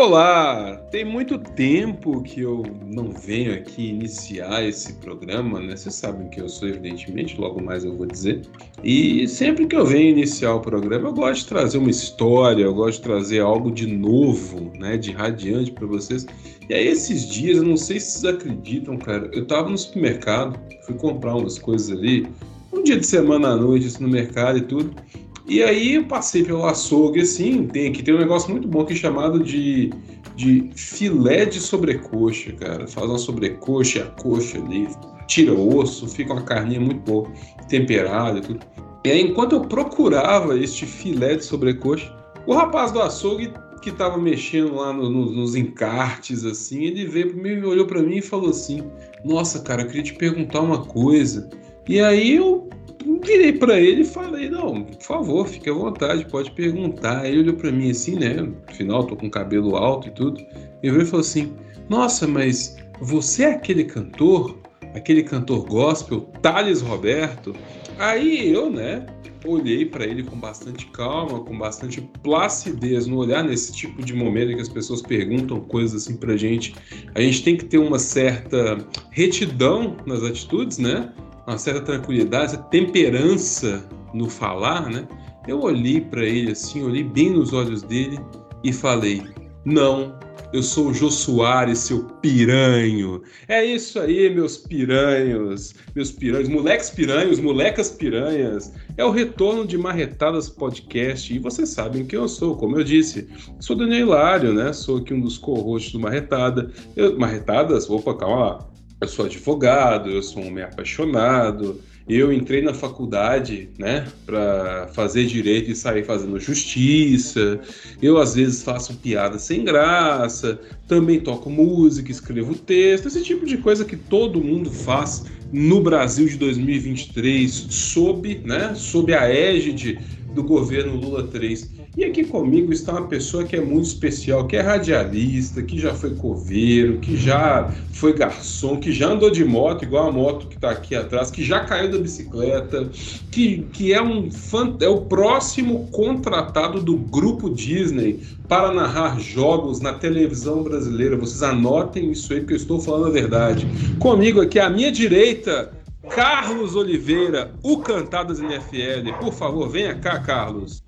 Olá! Tem muito tempo que eu não venho aqui iniciar esse programa, né? Vocês sabem que eu sou, evidentemente, logo mais eu vou dizer. E sempre que eu venho iniciar o programa, eu gosto de trazer uma história, eu gosto de trazer algo de novo, né? De radiante para vocês. E aí, esses dias, eu não sei se vocês acreditam, cara, eu tava no supermercado, fui comprar umas coisas ali, um dia de semana à noite, assim, no mercado e tudo. E aí eu passei pelo açougue, assim, tem que tem um negócio muito bom aqui chamado de, de filé de sobrecoxa, cara. Faz uma sobrecoxa, a coxa ali, tira o osso, fica uma carninha muito boa, temperada e tudo. E aí, enquanto eu procurava este filé de sobrecoxa, o rapaz do açougue que estava mexendo lá no, no, nos encartes, assim, ele veio mim, olhou para mim e falou assim: Nossa, cara, eu queria te perguntar uma coisa. E aí eu virei para ele e falei: Não, por favor, fique à vontade, pode perguntar. Ele olhou para mim assim, né? Afinal, tô com cabelo alto e tudo. E veio e falou assim: Nossa, mas você é aquele cantor, aquele cantor gospel, Thales Roberto? Aí eu, né? Olhei para ele com bastante calma, com bastante placidez no olhar, nesse tipo de momento em que as pessoas perguntam coisas assim pra gente. A gente tem que ter uma certa retidão nas atitudes, né? Uma certa tranquilidade, essa temperança no falar, né? Eu olhei para ele assim, olhei bem nos olhos dele e falei: Não, eu sou o Jô Soares, seu piranho. É isso aí, meus piranhos, meus piranhos, moleques piranhos, molecas piranhas. É o retorno de Marretadas Podcast. E vocês sabem quem eu sou, como eu disse. Sou Daniel Hilário, né? Sou aqui um dos co-hosts do Marretada. Eu, Marretadas? Opa, calma lá eu sou advogado, eu sou um homem apaixonado. Eu entrei na faculdade, né, para fazer direito e sair fazendo justiça. Eu às vezes faço piada sem graça, também toco música, escrevo texto, esse tipo de coisa que todo mundo faz no Brasil de 2023, sob, né, sob a égide do governo Lula 3. E aqui comigo está uma pessoa que é muito especial, que é radialista, que já foi coveiro, que já foi garçom, que já andou de moto, igual a moto que está aqui atrás, que já caiu da bicicleta, que, que é, um é o próximo contratado do grupo Disney para narrar jogos na televisão brasileira. Vocês anotem isso aí, porque eu estou falando a verdade. Comigo aqui à minha direita, Carlos Oliveira, o Cantadas NFL. Por favor, venha cá, Carlos.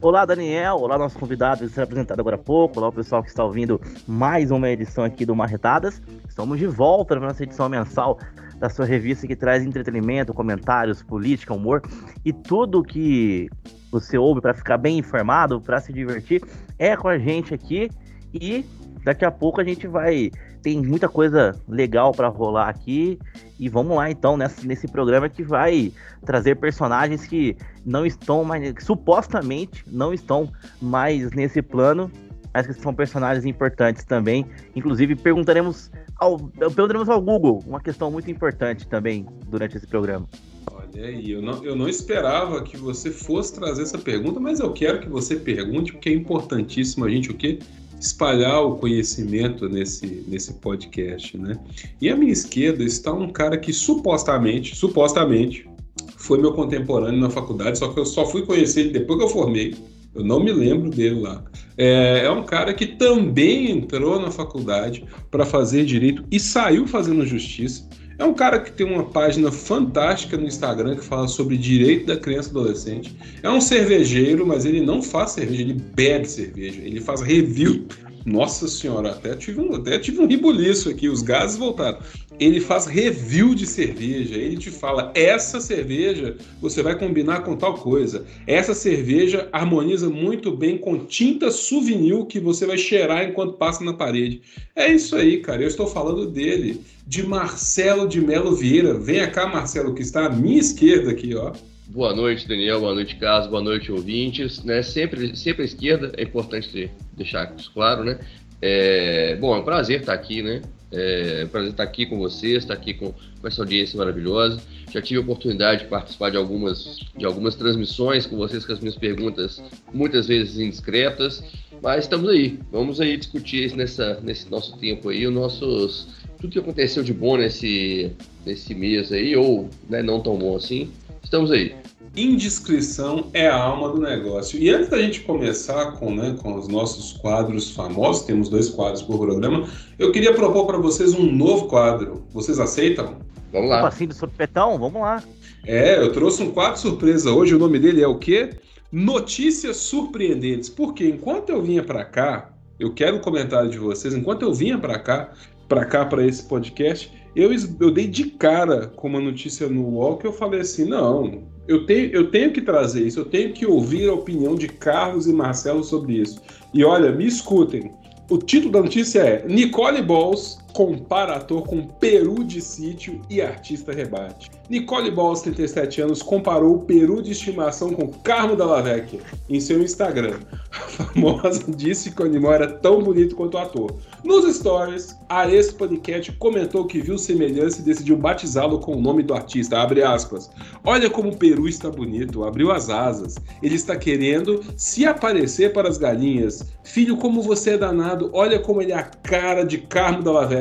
Olá, Daniel. Olá, nosso convidado que será apresentado agora há pouco. Olá, o pessoal que está ouvindo mais uma edição aqui do Marretadas. Estamos de volta na nossa edição mensal da sua revista que traz entretenimento, comentários, política, humor e tudo que você ouve para ficar bem informado, para se divertir, é com a gente aqui. E daqui a pouco a gente vai tem muita coisa legal para rolar aqui. E vamos lá então nesse, nesse programa que vai trazer personagens que não estão mais, supostamente não estão mais nesse plano, mas que são personagens importantes também. Inclusive perguntaremos ao, perguntaremos ao Google uma questão muito importante também durante esse programa. Olha aí, eu não, eu não esperava que você fosse trazer essa pergunta, mas eu quero que você pergunte, porque é importantíssimo a gente o quê? Espalhar o conhecimento nesse, nesse podcast, né? E à minha esquerda está um cara que supostamente, supostamente, foi meu contemporâneo na faculdade, só que eu só fui conhecer ele depois que eu formei. Eu não me lembro dele lá. É, é um cara que também entrou na faculdade para fazer direito e saiu fazendo justiça. É um cara que tem uma página fantástica no Instagram que fala sobre direito da criança e adolescente. É um cervejeiro, mas ele não faz cerveja, ele bebe cerveja. Ele faz review. Nossa senhora, até tive um, até tive um ribuliço aqui, os gases voltaram. Ele faz review de cerveja, ele te fala: essa cerveja você vai combinar com tal coisa. Essa cerveja harmoniza muito bem com tinta souvenir que você vai cheirar enquanto passa na parede. É isso aí, cara. Eu estou falando dele de Marcelo de Melo Vieira. Venha cá, Marcelo, que está à minha esquerda aqui, ó. Boa noite, Daniel. Boa noite, Carlos. Boa noite, ouvintes. Né? Sempre, sempre à esquerda, é importante deixar isso claro, né? É, bom, é um prazer estar aqui, né? É um prazer estar aqui com vocês, estar aqui com, com essa audiência maravilhosa. Já tive a oportunidade de participar de algumas, de algumas transmissões com vocês, com as minhas perguntas muitas vezes indiscretas, mas estamos aí. Vamos aí discutir nessa, nesse nosso tempo aí, os nossos tudo que aconteceu de bom nesse, nesse mês aí, ou né, não tão bom assim, estamos aí. indiscrição é a alma do negócio. E antes da gente começar com, né, com os nossos quadros famosos, temos dois quadros por programa, eu queria propor para vocês um novo quadro. Vocês aceitam? Vamos lá. Assim de sopetão, vamos lá. É, eu trouxe um quadro surpresa hoje. O nome dele é o quê? Notícias surpreendentes. Porque enquanto eu vinha para cá, eu quero o comentário de vocês. Enquanto eu vinha para cá, para cá para esse podcast, eu, eu dei de cara com uma notícia no UOL que eu falei assim: não, eu tenho, eu tenho que trazer isso, eu tenho que ouvir a opinião de Carlos e Marcelo sobre isso. E olha, me escutem. O título da notícia é Nicole Balls compara ator com peru de sítio e artista rebate. Nicole Balls, 37 anos, comparou o peru de estimação com Carmo da Vecchia em seu Instagram. A famosa disse que o animal era tão bonito quanto o ator. Nos stories, a ex-paniquete comentou que viu semelhança e decidiu batizá-lo com o nome do artista. Abre aspas. Olha como o peru está bonito, abriu as asas. Ele está querendo se aparecer para as galinhas. Filho, como você é danado, olha como ele é a cara de Carmo da Vecchia.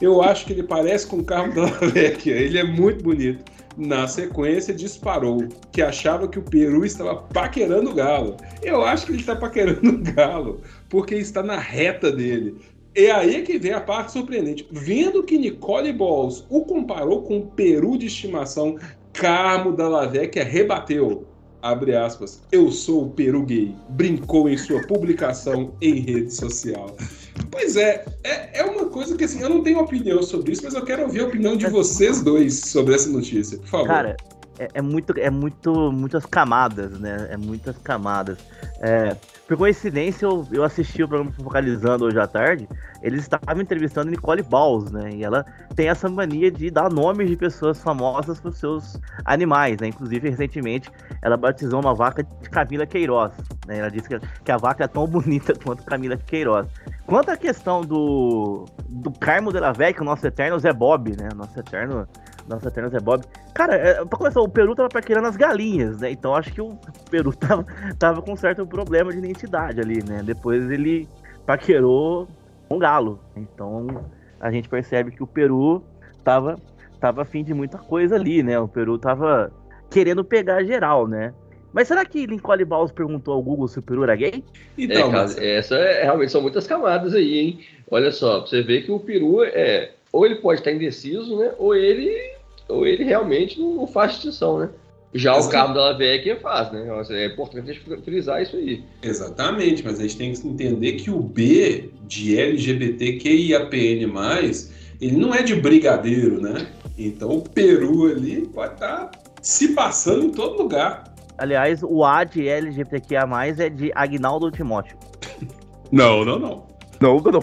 Eu acho que ele parece com Carmo da Vecchia. Ele é muito bonito. Na sequência, disparou que achava que o Peru estava paquerando o Galo. Eu acho que ele está paquerando o Galo, porque está na reta dele. É aí que vem a parte surpreendente. Vendo que Nicole Balls o comparou com o peru de estimação, Carmo Dallavecchia rebateu. Abre aspas, eu sou o peru gay, brincou em sua publicação em rede social. Pois é, é, é uma coisa que assim, eu não tenho opinião sobre isso, mas eu quero ouvir a opinião de vocês dois sobre essa notícia, por favor. Cara, é, é muito, é muito, muitas camadas, né? É muitas camadas. É, por coincidência, eu, eu assisti o programa Focalizando hoje à tarde. Eles estavam entrevistando Nicole Balls, né? E ela tem essa mania de dar nomes de pessoas famosas para os seus animais, né? Inclusive, recentemente, ela batizou uma vaca de Camila Queiroz. Né? Ela disse que, que a vaca é tão bonita quanto Camila Queiroz. Quanto à questão do, do Carmo de la Vecchia, o nosso eterno Zé Bob, né? Nosso eterno nossa, Eternas é Bob. Cara, é, pra começar, o Peru tava paquerando as galinhas, né? Então acho que o Peru tava, tava com um certo problema de identidade ali, né? Depois ele paquerou um galo. Então a gente percebe que o Peru tava, tava afim de muita coisa ali, né? O Peru tava querendo pegar geral, né? Mas será que Lincoln Balls perguntou ao Google se o Peru era gay? Então, é, mas... essa é, realmente são muitas camadas aí, hein? Olha só, você vê que o Peru é. Ou ele pode estar indeciso, né? Ou ele ou ele realmente não, faz distinção, né? Já mas o carro da Lavecchia faz, né? É importante frisar isso aí. Exatamente, mas a gente tem que entender que o B de LGBTQIAPN+, ele não é de brigadeiro, né? Então o Peru ali pode estar tá se passando em todo lugar. Aliás, o A de LGBTQIA+, é de Agnaldo Timóteo. não, não, não. Não, não.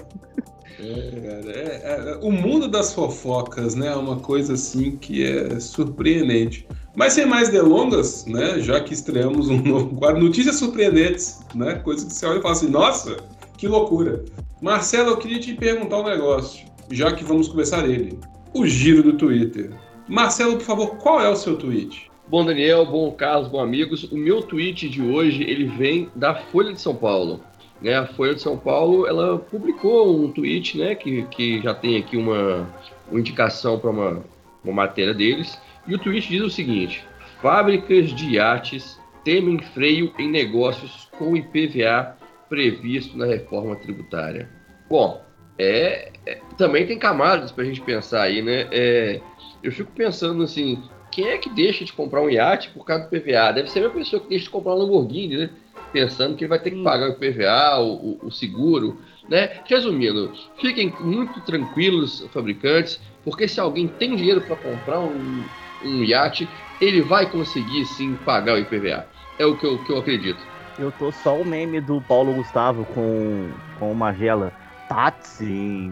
É, é, é, o mundo das fofocas, né, é uma coisa assim que é surpreendente. Mas sem mais delongas, né, já que estreamos um novo quadro, notícias surpreendentes, né, coisa que você olha e fala assim, nossa, que loucura. Marcelo, eu queria te perguntar um negócio, já que vamos começar ele. O giro do Twitter. Marcelo, por favor, qual é o seu tweet? Bom, Daniel, bom Carlos, bom amigos. O meu tweet de hoje, ele vem da Folha de São Paulo. Né, a Folha de São Paulo ela publicou um tweet né, que, que já tem aqui uma, uma indicação para uma, uma matéria deles. E o tweet diz o seguinte: fábricas de iates temem freio em negócios com IPVA previsto na reforma tributária. Bom, é, é também tem camadas para a gente pensar aí, né? É, eu fico pensando assim, quem é que deixa de comprar um iate por causa do PVA? Deve ser a mesma pessoa que deixa de comprar um Lamborghini, né? Pensando que ele vai ter que pagar o IPVA, o, o, seguro, né? Resumindo, fiquem muito tranquilos, fabricantes, porque se alguém tem dinheiro para comprar um, um iate, ele vai conseguir sim pagar o IPVA. É o que eu, que eu acredito. Eu tô só o meme do Paulo Gustavo com, com o Magela. Táxi,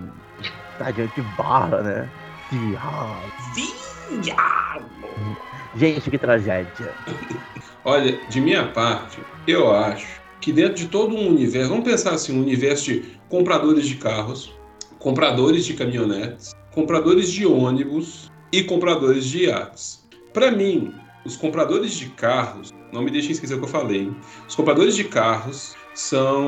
tá diante de barra, né? Viado! Gente, que tragédia. Olha, de minha parte, eu acho que dentro de todo um universo, vamos pensar assim, um universo de compradores de carros, compradores de caminhonetes, compradores de ônibus e compradores de iates. Para mim, os compradores de carros, não me deixem esquecer o que eu falei, hein? os compradores de carros são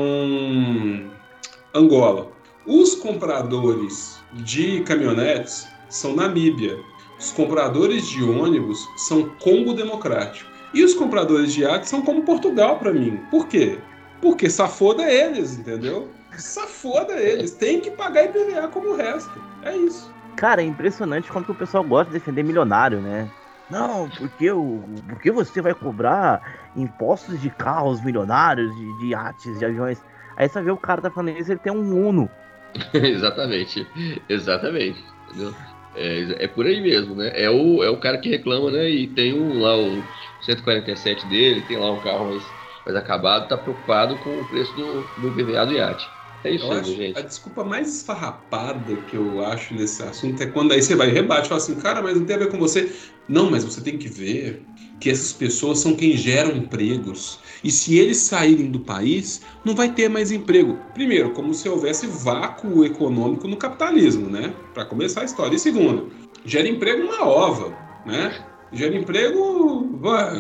Angola. Os compradores de caminhonetes são Namíbia. Os compradores de ônibus são Congo Democrático. E os compradores de iates são como Portugal para mim. Por quê? Porque safoda eles, entendeu? Safoda eles. Tem que pagar IPVA como o resto. É isso. Cara, é impressionante como que o pessoal gosta de defender milionário, né? Não, porque, o, porque você vai cobrar impostos de carros milionários, de, de iates, de aviões. Aí você vê o cara tá falando isso, ele tem um Uno. exatamente, exatamente. Entendeu? É, é, por aí mesmo, né? É o, é o cara que reclama, né? E tem um, lá o 147 dele, tem lá um carro mais, mais acabado, tá preocupado com o preço do, do IPVA do iate. É isso aí, gente. A desculpa mais esfarrapada que eu acho nesse assunto é quando aí você vai e rebate, fala assim, cara, mas não tem a ver com você. Não, mas você tem que ver que essas pessoas são quem geram empregos. E se eles saírem do país, não vai ter mais emprego. Primeiro, como se houvesse vácuo econômico no capitalismo, né? Para começar a história. E segundo, gera emprego na ova, né? Gera emprego,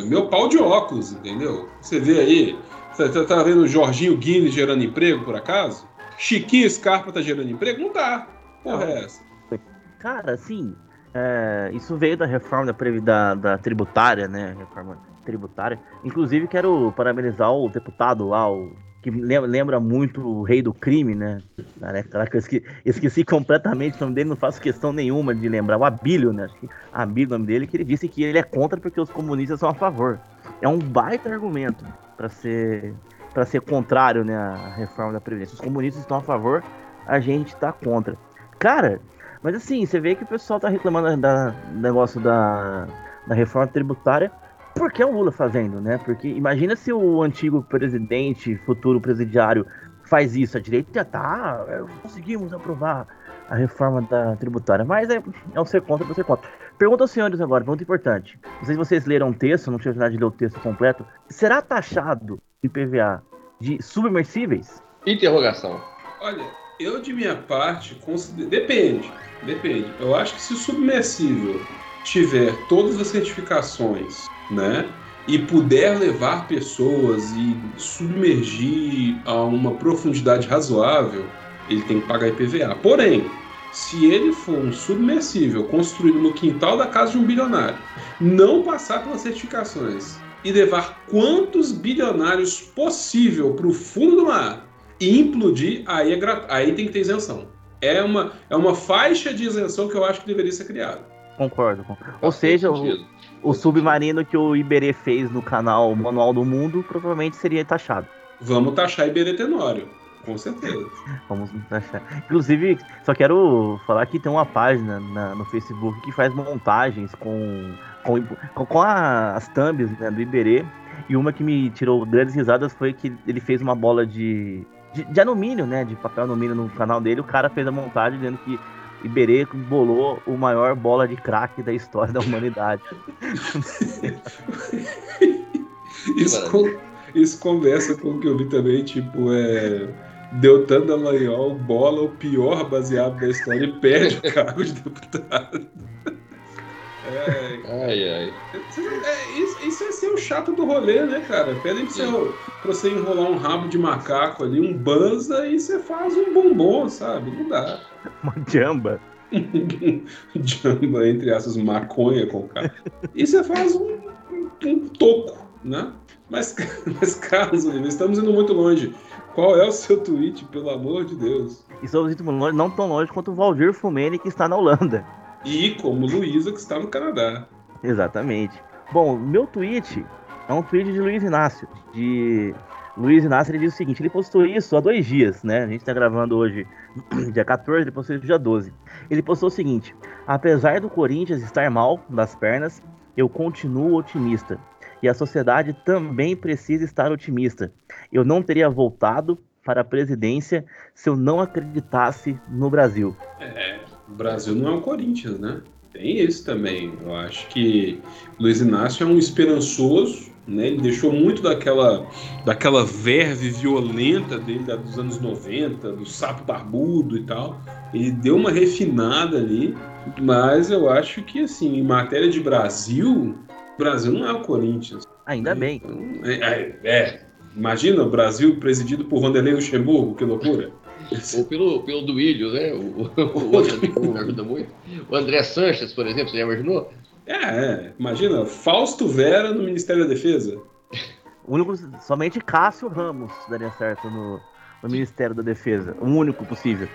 meu pau de óculos, entendeu? Você vê aí, você tá vendo o Jorginho Guinness gerando emprego, por acaso? Chiquinho Scarpa tá gerando emprego? Não tá. Porra é essa? Cara, assim, é, isso veio da reforma da, da, da, tributária, né? Reforma tributária. Inclusive, quero parabenizar o deputado lá, o, que lembra muito o rei do crime, né? Caraca, eu esqueci, esqueci, completamente o nome dele, não faço questão nenhuma de lembrar. O Abílio, né? Abílio, o nome dele, que ele disse que ele é contra porque os comunistas são a favor. É um baita argumento para ser para ser contrário né, à reforma da Previdência. Os comunistas estão a favor, a gente está contra. Cara, mas assim, você vê que o pessoal tá reclamando da, do negócio da, da reforma tributária, por que o Lula fazendo, né? Porque imagina se o antigo presidente, futuro presidiário, faz isso, a direita já tá, é, conseguimos aprovar a reforma da tributária, mas é, é um ser contra, é um ser contra. Pergunta aos senhores agora, pergunta importante. Não sei se vocês leram o texto, não tive oportunidade de ler o texto completo. Será taxado IPVA de submersíveis? Interrogação. Olha, eu de minha parte considero... depende, depende. Eu acho que se o submersível tiver todas as certificações, né, e puder levar pessoas e submergir a uma profundidade razoável, ele tem que pagar IPVA. Porém, se ele for um submersível construído no quintal da casa de um bilionário, não passar pelas certificações e levar quantos bilionários possível para o fundo do mar e implodir, aí, é aí tem que ter isenção. É uma, é uma faixa de isenção que eu acho que deveria ser criada. Concordo. Ou seja, o, o submarino que o Iberê fez no canal Manual do Mundo provavelmente seria taxado. Vamos taxar Iberê Tenório. Com certeza. Vamos taxar. Inclusive, só quero falar que tem uma página na, no Facebook que faz montagens com com, com a, as thumbs né, do Iberê. E uma que me tirou grandes risadas foi que ele fez uma bola de, de, de, alumínio, né? De papel alumínio no canal dele. O cara fez a montagem dizendo que Iberê bolou o maior bola de crack da história da humanidade. isso, isso conversa com o que eu vi também, tipo, é. Deltan Dallagnol bola o pior baseado da história e perde o cargo de deputado. É, ai, ai. É, isso, isso é ser o chato do rolê, né, cara? Pedem pra você, pra você enrolar um rabo de macaco ali, um banza, e você faz um bombom, sabe? Não dá. Uma jamba. jamba, entre essas, maconha com cara. E você faz um, um, um toco, né? Mas, mas Carlos, estamos indo muito longe. Qual é o seu tweet, pelo amor de Deus? Estamos indo longe, não tão longe quanto o Valdir Fumene, que está na Holanda. E como Luísa, que está no Canadá. Exatamente. Bom, meu tweet é um tweet de Luiz Inácio. De Luiz Inácio, ele diz o seguinte: ele postou isso há dois dias, né? A gente está gravando hoje, dia 14, ele postou isso dia 12. Ele postou o seguinte: apesar do Corinthians estar mal das pernas, eu continuo otimista. E a sociedade também precisa estar otimista. Eu não teria voltado para a presidência se eu não acreditasse no Brasil. É, o Brasil não é o Corinthians, né? Tem isso também. Eu acho que Luiz Inácio é um esperançoso, né? Ele deixou muito daquela, daquela verve violenta dele dos anos 90, do sapo barbudo e tal. Ele deu uma refinada ali, mas eu acho que, assim, em matéria de Brasil, o Brasil não é o Corinthians. Ainda bem. Então, é, é, é, Imagina o Brasil presidido por Vanderlei Luxemburgo, que loucura. Ou pelo, pelo Duílio, né? O, o outro amigo que me ajuda muito. O André Sanches, por exemplo, você já imaginou? É, é, imagina, Fausto Vera no Ministério da Defesa. O único, somente Cássio Ramos daria certo no, no Ministério da Defesa. O único possível.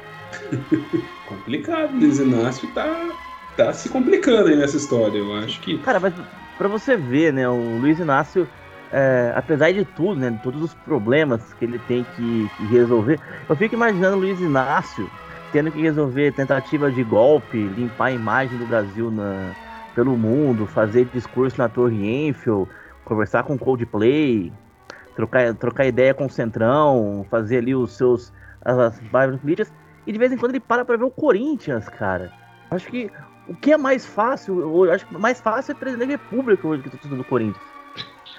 Complicado, Luiz Inácio tá, tá se complicando aí nessa história, eu acho que. Cara, mas pra você ver, né, o Luiz Inácio, é, apesar de tudo, né, de todos os problemas que ele tem que, que resolver, eu fico imaginando Luiz Inácio tendo que resolver tentativas de golpe, limpar a imagem do Brasil na, pelo mundo, fazer discurso na Torre Eiffel, conversar com Coldplay, trocar, trocar ideia com o Centrão, fazer ali os seus as lives políticas, e de vez em quando ele para pra ver o Corinthians, cara. Acho que o que é mais fácil, eu acho que mais fácil é presidente da República hoje que tá do Corinthians.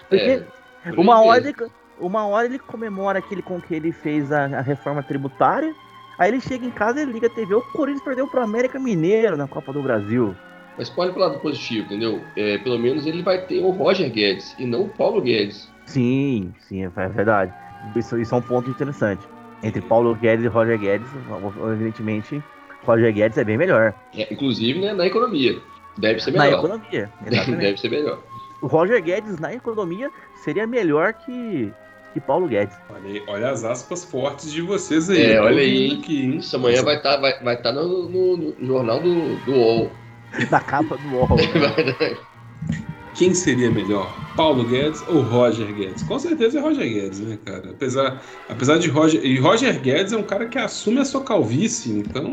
Porque é, uma, hora ele, uma hora ele comemora aquele com que ele fez a, a reforma tributária, Aí ele chega em casa e liga a TV, o Corinthians perdeu pro América Mineiro na Copa do Brasil. Mas pode pro lado positivo, entendeu? É, pelo menos ele vai ter o Roger Guedes e não o Paulo Guedes. Sim, sim, é verdade. Isso, isso é um ponto interessante. Entre Paulo Guedes e Roger Guedes, evidentemente, Roger Guedes é bem melhor. É, inclusive, né, na economia. Deve ser melhor. Na economia, exatamente. Deve ser melhor. O Roger Guedes na economia seria melhor que e Paulo Guedes. Olha, olha as aspas fortes de vocês aí. É, olha aí. Aqui, Isso amanhã vai estar tá, vai, vai tá no, no, no, jornal do, do UOL. Na capa do UOL. Né? Quem seria melhor, Paulo Guedes ou Roger Guedes? Com certeza é Roger Guedes, né, cara? Apesar, apesar de Roger. E Roger Guedes é um cara que assume a sua calvície, então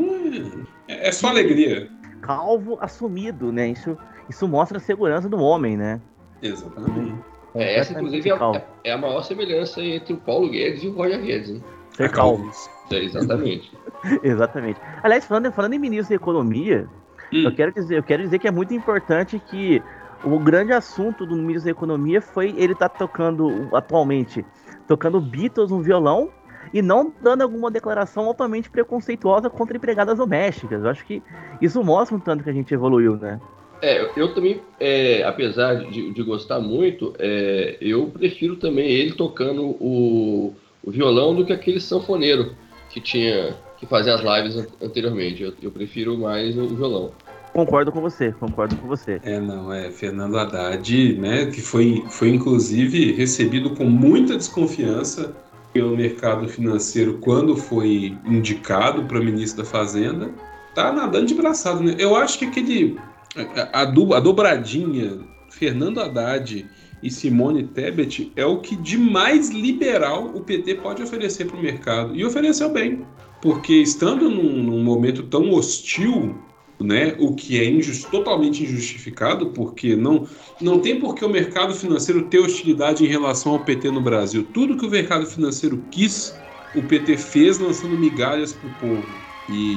é, é só alegria. Calvo assumido, né? Isso, isso mostra a segurança do homem, né? Exatamente. É, essa, inclusive, é, é, a maior semelhança entre o Paulo Guedes e o Roger Guedes. Né? Ser calvo. É, exatamente. exatamente. Aliás, falando, falando em ministro da Economia, hum. eu, quero dizer, eu quero dizer que é muito importante que o grande assunto do ministro da Economia foi ele estar tá tocando, atualmente, tocando Beatles no violão e não dando alguma declaração altamente preconceituosa contra empregadas domésticas. Eu acho que isso mostra um tanto que a gente evoluiu, né? É, eu também, é, apesar de, de, gostar muito, é, eu prefiro também ele tocando o, o, violão do que aquele sanfoneiro que tinha que fazia as lives anteriormente. Eu, eu, prefiro mais o violão. Concordo com você, concordo com você. É, não, é Fernando Haddad, né, que foi, foi inclusive recebido com muita desconfiança pelo mercado financeiro quando foi indicado para ministro da Fazenda, tá nadando de braçado, né? Eu acho que aquele a, a, a dobradinha Fernando Haddad e Simone Tebet é o que de mais liberal o PT pode oferecer para o mercado. E ofereceu bem, porque estando num, num momento tão hostil, né, o que é injust, totalmente injustificado, porque não, não tem por que o mercado financeiro ter hostilidade em relação ao PT no Brasil. Tudo que o mercado financeiro quis, o PT fez lançando migalhas para o povo. E,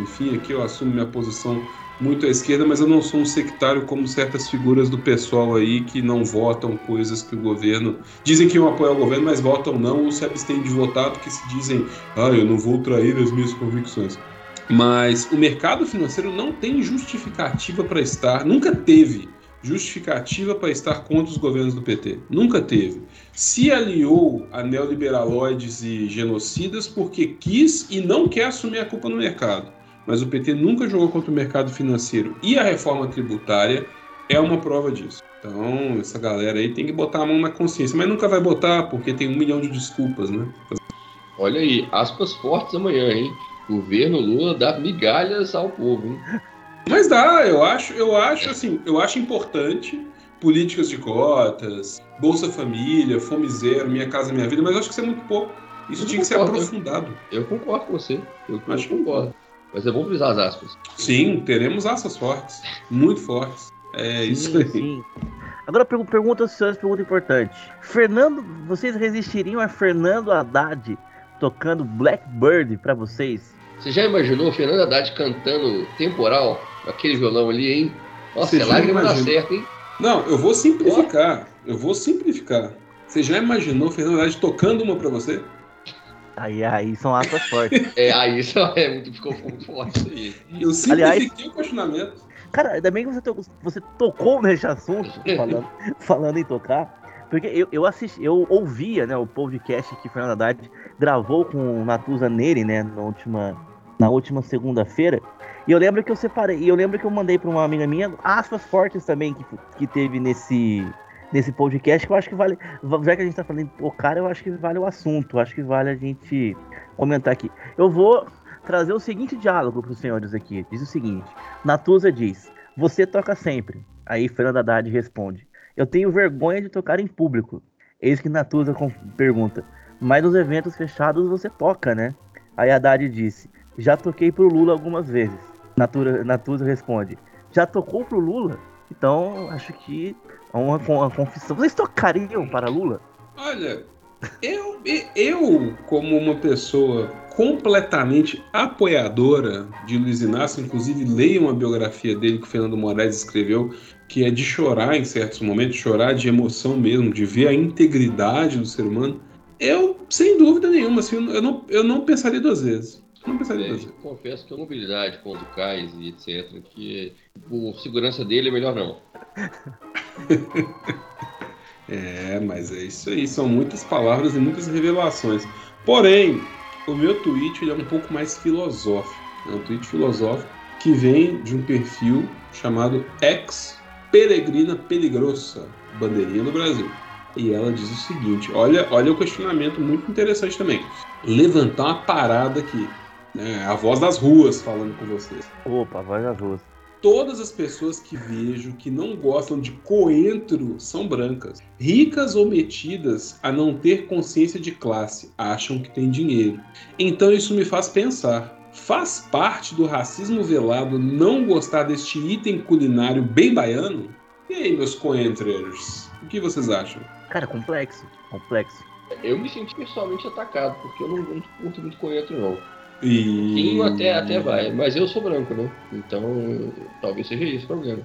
enfim, aqui eu assumo minha posição muito à esquerda, mas eu não sou um sectário como certas figuras do pessoal aí que não votam coisas que o governo. Dizem que iam apoiar o governo, mas votam não ou se abstêm de votar porque se dizem, ah, eu não vou trair as minhas convicções. Mas o mercado financeiro não tem justificativa para estar, nunca teve justificativa para estar contra os governos do PT. Nunca teve. Se aliou a neoliberaloides e genocidas porque quis e não quer assumir a culpa no mercado mas o PT nunca jogou contra o mercado financeiro e a reforma tributária é uma prova disso. Então, essa galera aí tem que botar a mão na consciência, mas nunca vai botar porque tem um milhão de desculpas, né? Olha aí, aspas fortes amanhã, hein? Governo Lula dá migalhas ao povo, hein? Mas dá, eu acho, eu acho assim, eu acho importante políticas de cotas, Bolsa Família, Fome Zero, Minha Casa Minha Vida, mas eu acho que isso é muito pouco. Isso eu tinha que ser aprofundado. Eu concordo com você. Eu, acho que concordo. Mas é bom frisar as aspas. Sim, teremos aspas fortes. Muito fortes. É sim, isso aí. Sim. Agora pergunta senhores, pergunta importante. Fernando, vocês resistiriam a Fernando Haddad tocando Blackbird para vocês? Você já imaginou o Fernando Haddad cantando temporal, aquele violão ali, hein? Nossa, Você é lágrima dá certo, hein? Não, eu vou simplificar. Eu vou simplificar. Você já imaginou o Fernando Haddad tocando uma para você? Aí, aí são aspas fortes. É, aí isso é muito, ficou muito forte aí. Eu simplifiquei Aliás, o questionamento. Cara, ainda bem que você, você tocou nesse assunto, falando, falando em tocar. Porque eu, eu assisti, eu ouvia, né, o podcast que o Fernando Haddad gravou com o Natuza Neri, né, na última, na última segunda-feira. E eu lembro que eu separei, e eu lembro que eu mandei para uma amiga minha aspas fortes também que, que teve nesse nesse podcast que eu acho que vale, já que a gente tá falando o cara, eu acho que vale o assunto, acho que vale a gente comentar aqui. Eu vou trazer o seguinte diálogo para os senhores aqui. Diz o seguinte: Natuza diz: "Você toca sempre". Aí Fernanda Haddad responde: "Eu tenho vergonha de tocar em público". Eis que Natuza pergunta: "Mas nos eventos fechados você toca, né?" Aí Haddad disse: "Já toquei pro Lula algumas vezes". Natura, Natuza responde: "Já tocou pro Lula?" Então, acho que uma, uma confissão. Vocês tocariam para Lula? Olha, eu, eu, como uma pessoa completamente apoiadora de Luiz Inácio, inclusive leiam a biografia dele que o Fernando Moraes escreveu, que é de chorar em certos momentos, chorar de emoção mesmo, de ver a integridade do ser humano. Eu, sem dúvida nenhuma, assim, eu, não, eu não pensaria duas vezes. Não pensaria é, duas vezes. Confesso que a mobilidade com o cais e etc., que por segurança dele é melhor não. é, mas é isso aí. São muitas palavras e muitas revelações. Porém, o meu tweet é um pouco mais filosófico. É um tweet filosófico que vem de um perfil chamado Ex Peregrina Peligrosa, bandeirinha do Brasil. E ela diz o seguinte: olha, olha o questionamento muito interessante também. Levantar uma parada aqui. Né? A voz das ruas falando com vocês. Opa, a voz das ruas todas as pessoas que vejo que não gostam de coentro são brancas. Ricas ou metidas a não ter consciência de classe, acham que têm dinheiro. Então isso me faz pensar. Faz parte do racismo velado não gostar deste item culinário bem baiano? E aí, meus coentreiros, o que vocês acham? Cara, complexo, complexo. Eu me senti pessoalmente atacado, porque eu não, não curto muito coentro, não. E... Quinho até, até vai, mas eu sou branco, né? Então talvez seja isso o problema.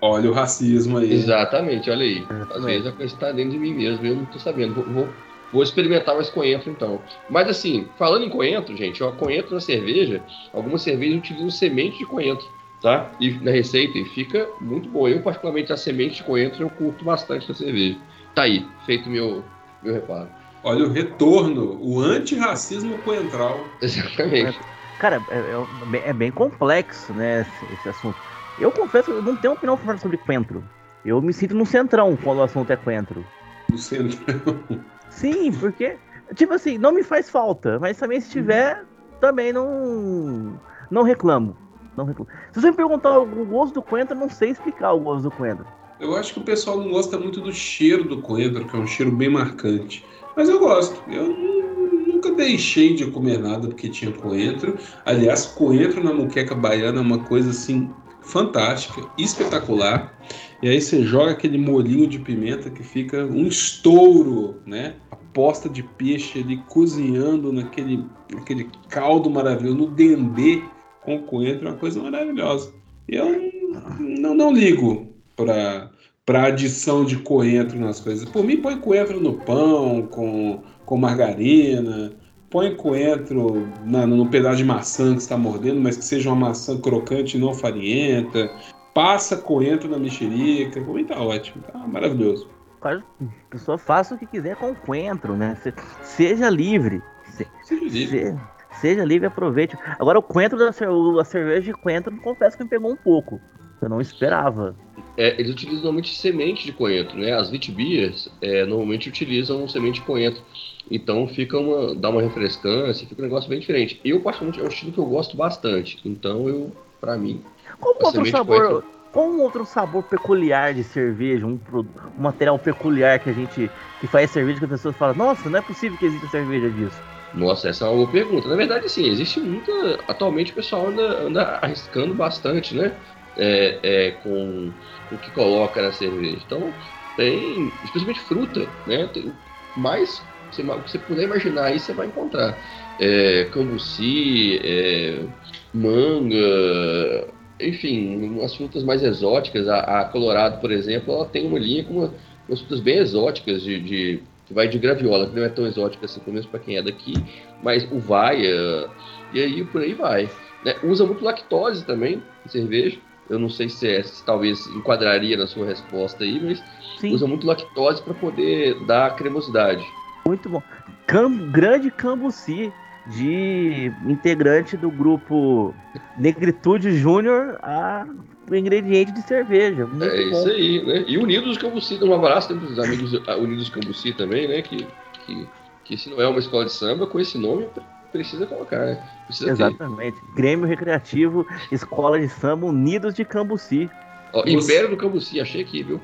Olha o racismo aí. Exatamente, olha aí. Às vezes a coisa está dentro de mim mesmo, eu não estou sabendo. Vou, vou, vou, experimentar mais coentro então. Mas assim, falando em coentro, gente, ó, coentro na cerveja, algumas cervejas utilizam semente de coentro, tá? E na receita, e fica muito boa. Eu, particularmente, a semente de coentro eu curto bastante na cerveja. Tá aí, feito meu, meu reparo. Olha o retorno, o antirracismo coentral. Exatamente. Cara, é, é, é, bem complexo, né, esse, esse, assunto. Eu confesso que eu não tenho opinião formada sobre coentro. Eu me sinto no centrão quando o assunto é coentro. No centrão? Sim, porque, tipo assim, não me faz falta, mas também se tiver, também não, não reclamo. Não reclamo. Se você me perguntar o gosto do coentro, eu não sei explicar o gosto do coentro. Eu acho que o pessoal não gosta muito do cheiro do coentro, que é um cheiro bem marcante. Mas eu gosto. Eu nunca deixei de comer nada porque tinha coentro. Aliás, coentro na muqueca baiana é uma coisa assim fantástica, espetacular. E aí você joga aquele molinho de pimenta que fica um estouro, né? A posta de peixe ali cozinhando naquele, naquele caldo maravilhoso, no dendê com coentro, é uma coisa maravilhosa. Eu não, não ligo para para adição de coentro nas coisas. Por mim, põe coentro no pão, com, com margarina, põe coentro na, no pedaço de maçã que está mordendo, mas que seja uma maçã crocante e não farinhenta. Passa coentro na mexerica. Por mim tá ótimo, tá maravilhoso. A pessoa faça o que quiser com coentro, né? Seja livre. Seja livre. Seja livre, aproveite. Agora, o coentro da a cerveja de coentro, confesso que me pegou um pouco. Eu não esperava. É, eles utilizam normalmente semente de coentro, né? As vitbias é, normalmente utilizam semente de coentro. Então fica uma, dá uma refrescância, fica um negócio bem diferente. Eu, particularmente, é um estilo que eu gosto bastante. Então eu, para mim. Qual outro sabor? Qual um outro sabor peculiar de cerveja, um, um, material peculiar que a gente que faz cerveja que as pessoas falam, nossa, não é possível que exista cerveja disso. Nossa, essa é uma boa pergunta. Na verdade, sim, existe muita. Atualmente o pessoal anda, anda arriscando bastante, né? é, é, com o que coloca na cerveja. Então, tem, especialmente fruta, né? Tem mais, você, o que você puder imaginar aí, você vai encontrar. É, cambuci, é, manga, enfim, umas frutas mais exóticas. A, a, Colorado, por exemplo, ela tem uma linha com uma, umas frutas bem exóticas de, de que vai de graviola, que não é tão exótica assim, pelo menos para quem é daqui, mas uvaia, e aí por aí vai. Né? Usa muito lactose também cerveja. Eu não sei se, é, se talvez enquadraria na sua resposta aí, mas Sim. usa muito lactose para poder dar cremosidade. Muito bom. Cam, grande cambuci. de integrante do grupo Negritude Júnior a o ingrediente de cerveja. Muito é bom. isso aí, né? E Unidos Cambuci, um abraço temos os amigos Unidos Cambuci também, né? Que, que, que se não é uma escola de samba, com esse nome precisa colocar, né? Precisa Exatamente. Ter. Grêmio Recreativo, Escola de Samba Unidos de Cambuci. Ó, Império do Cambuci, achei aqui, viu?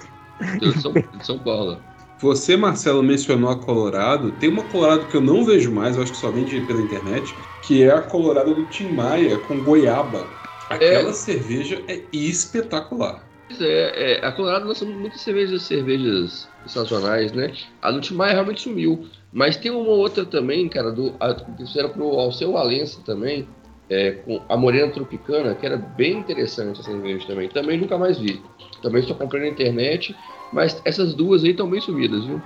De São, de São Paulo. Você, Marcelo, mencionou a Colorado. Tem uma Colorado que eu não vejo mais, eu acho que só vende pela internet, que é a Colorado do Tim Maia com goiaba. Aquela é... cerveja é espetacular. É, é, a Colorado lança muitas cervejas, cervejas sazonais, né? A do Tim Maia realmente sumiu. Mas tem uma outra também, cara, do, a, que fizeram pro Alceu Valença também, é, com a Morena Tropicana, que era bem interessante essa cerveja também. Também nunca mais vi. Também só comprei na internet, mas essas duas aí estão bem sumidas, viu?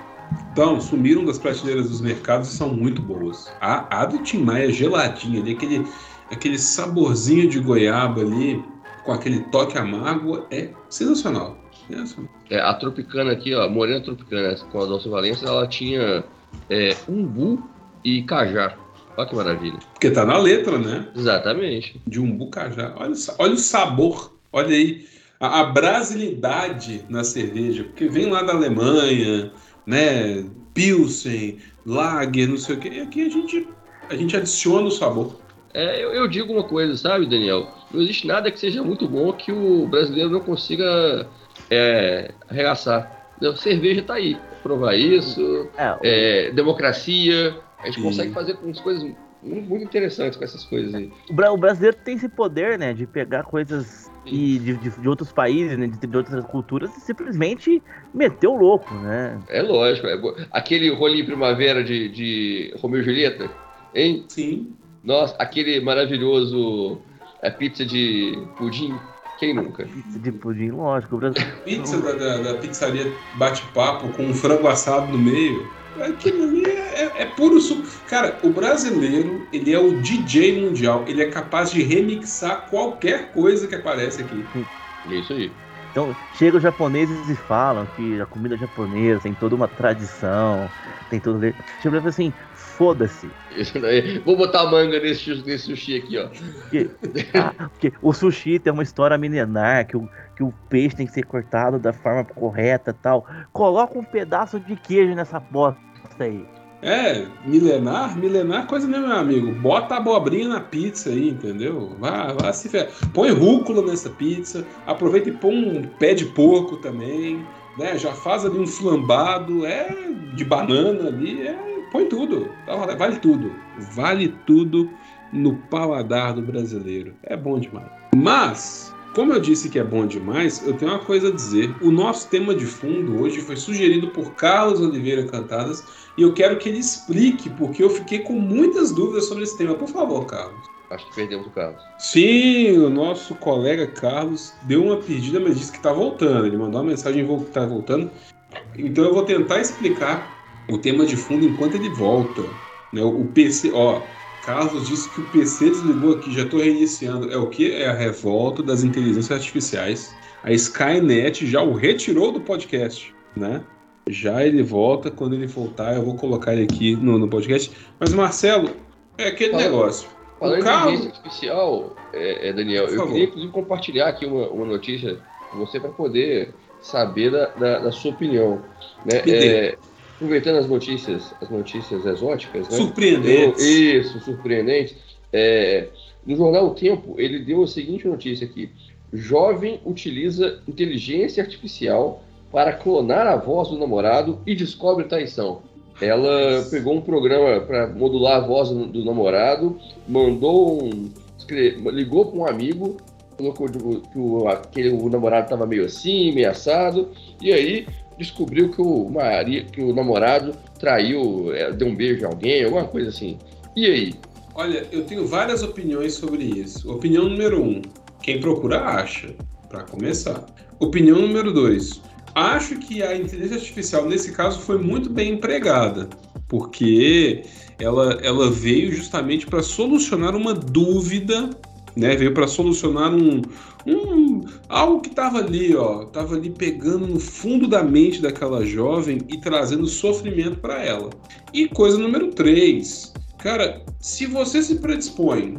Então, sumiram das prateleiras dos mercados e são muito boas. A, a do Tim Maia geladinha ali, aquele, aquele saborzinho de goiaba ali, com aquele toque amargo, é sensacional. É, a Tropicana aqui, ó, Morena Tropicana, com a Dulce Valença, ela tinha é, umbu e cajá. Olha que maravilha. Porque tá na letra, né? Exatamente. De umbu cajá. Olha, olha o sabor. Olha aí a, a brasilidade na cerveja. Porque vem lá da Alemanha, né? Pilsen, Lager, não sei o quê. E aqui a gente, a gente adiciona o sabor. É, eu, eu, digo uma coisa, sabe, Daniel? Não existe nada que seja muito bom que o brasileiro não consiga é, arregaçar. A cerveja tá aí provar isso, é, é, democracia. A gente Sim. consegue fazer umas coisas muito, muito interessantes com essas coisas aí. O brasileiro tem esse poder, né, de pegar coisas e de, de, de, outros países, né, de, de, outras culturas, e simplesmente meter o louco, né? É lógico. É aquele rolinho primavera de, de Romeu e Julieta, hein? Sim. Nossa, aquele maravilhoso é, pizza de pudim quem nunca? Pizza de pudim, lógico. Pizza da, da, da pizzaria bate-papo com um frango assado no meio. Aquilo ali é, é, é, puro suco. Cara, o brasileiro, ele é o DJ mundial. Ele é capaz de remixar qualquer coisa que aparece aqui. É isso aí. Então, chegam os japoneses e falam que a comida japonesa tem toda uma tradição, tem todo. Tipo assim, foda-se. Vou botar manga nesse, nesse sushi aqui, ó. Porque, ah, porque o sushi tem uma história milenar, que o, que o peixe tem que ser cortado da forma correta tal. Coloca um pedaço de queijo nessa bosta aí. É, milenar, milenar coisa né, meu amigo? Bota a abobrinha na pizza aí, entendeu? Vá, vá se fer... Põe rúcula nessa pizza, aproveita e põe um pé de porco também, né? Já faz ali um flambado, é de banana ali, é põe tudo. Vale tudo. Vale tudo no paladar do brasileiro. É bom demais. Mas, como eu disse que é bom demais, eu tenho uma coisa a dizer. O nosso tema de fundo hoje foi sugerido por Carlos Oliveira Cantadas e eu quero que ele explique, porque eu fiquei com muitas dúvidas sobre esse tema. Por favor, Carlos. Acho que perdemos o Carlos. Sim, o nosso colega Carlos deu uma perdida, mas disse que está voltando. Ele mandou uma mensagem que está voltando. Então eu vou tentar explicar o tema de fundo enquanto ele volta. Né? O PC, ó, Carlos disse que o PC desligou aqui, já estou reiniciando. É o que? É a revolta das inteligências artificiais. A Skynet já o retirou do podcast, né? Já ele volta, quando ele voltar, eu vou colocar ele aqui no, no podcast. Mas, Marcelo, é aquele Fala, negócio. Falando o carro... inteligência artificial, é, é, Daniel, eu queria inclusive compartilhar aqui uma, uma notícia com você para poder saber da, da, da, sua opinião. Né? É, aproveitando as notícias, as notícias exóticas, né? Surpreendentes. Eu, isso, surpreendentes. É, no jornal O Tempo, ele deu a seguinte notícia aqui: jovem utiliza inteligência artificial para clonar a voz do namorado e descobre traição. Ela pegou um programa para modular a voz do, do namorado, mandou um, ligou para um amigo, colocou que o, aquele, o namorado estava meio assim, ameaçado, e aí descobriu que o, Maria, que o namorado traiu, é, deu um beijo a alguém, alguma coisa assim. E aí? Olha, eu tenho várias opiniões sobre isso. Opinião número um: quem procura acha, para começar. Opinião número dois: acho que a inteligência artificial nesse caso foi muito bem empregada, porque ela, ela veio justamente para solucionar uma dúvida, né? Veio para solucionar um, um, algo que estava ali, ó, estava ali pegando no fundo da mente daquela jovem e trazendo sofrimento para ela. E coisa número três, Cara, se você se predispõe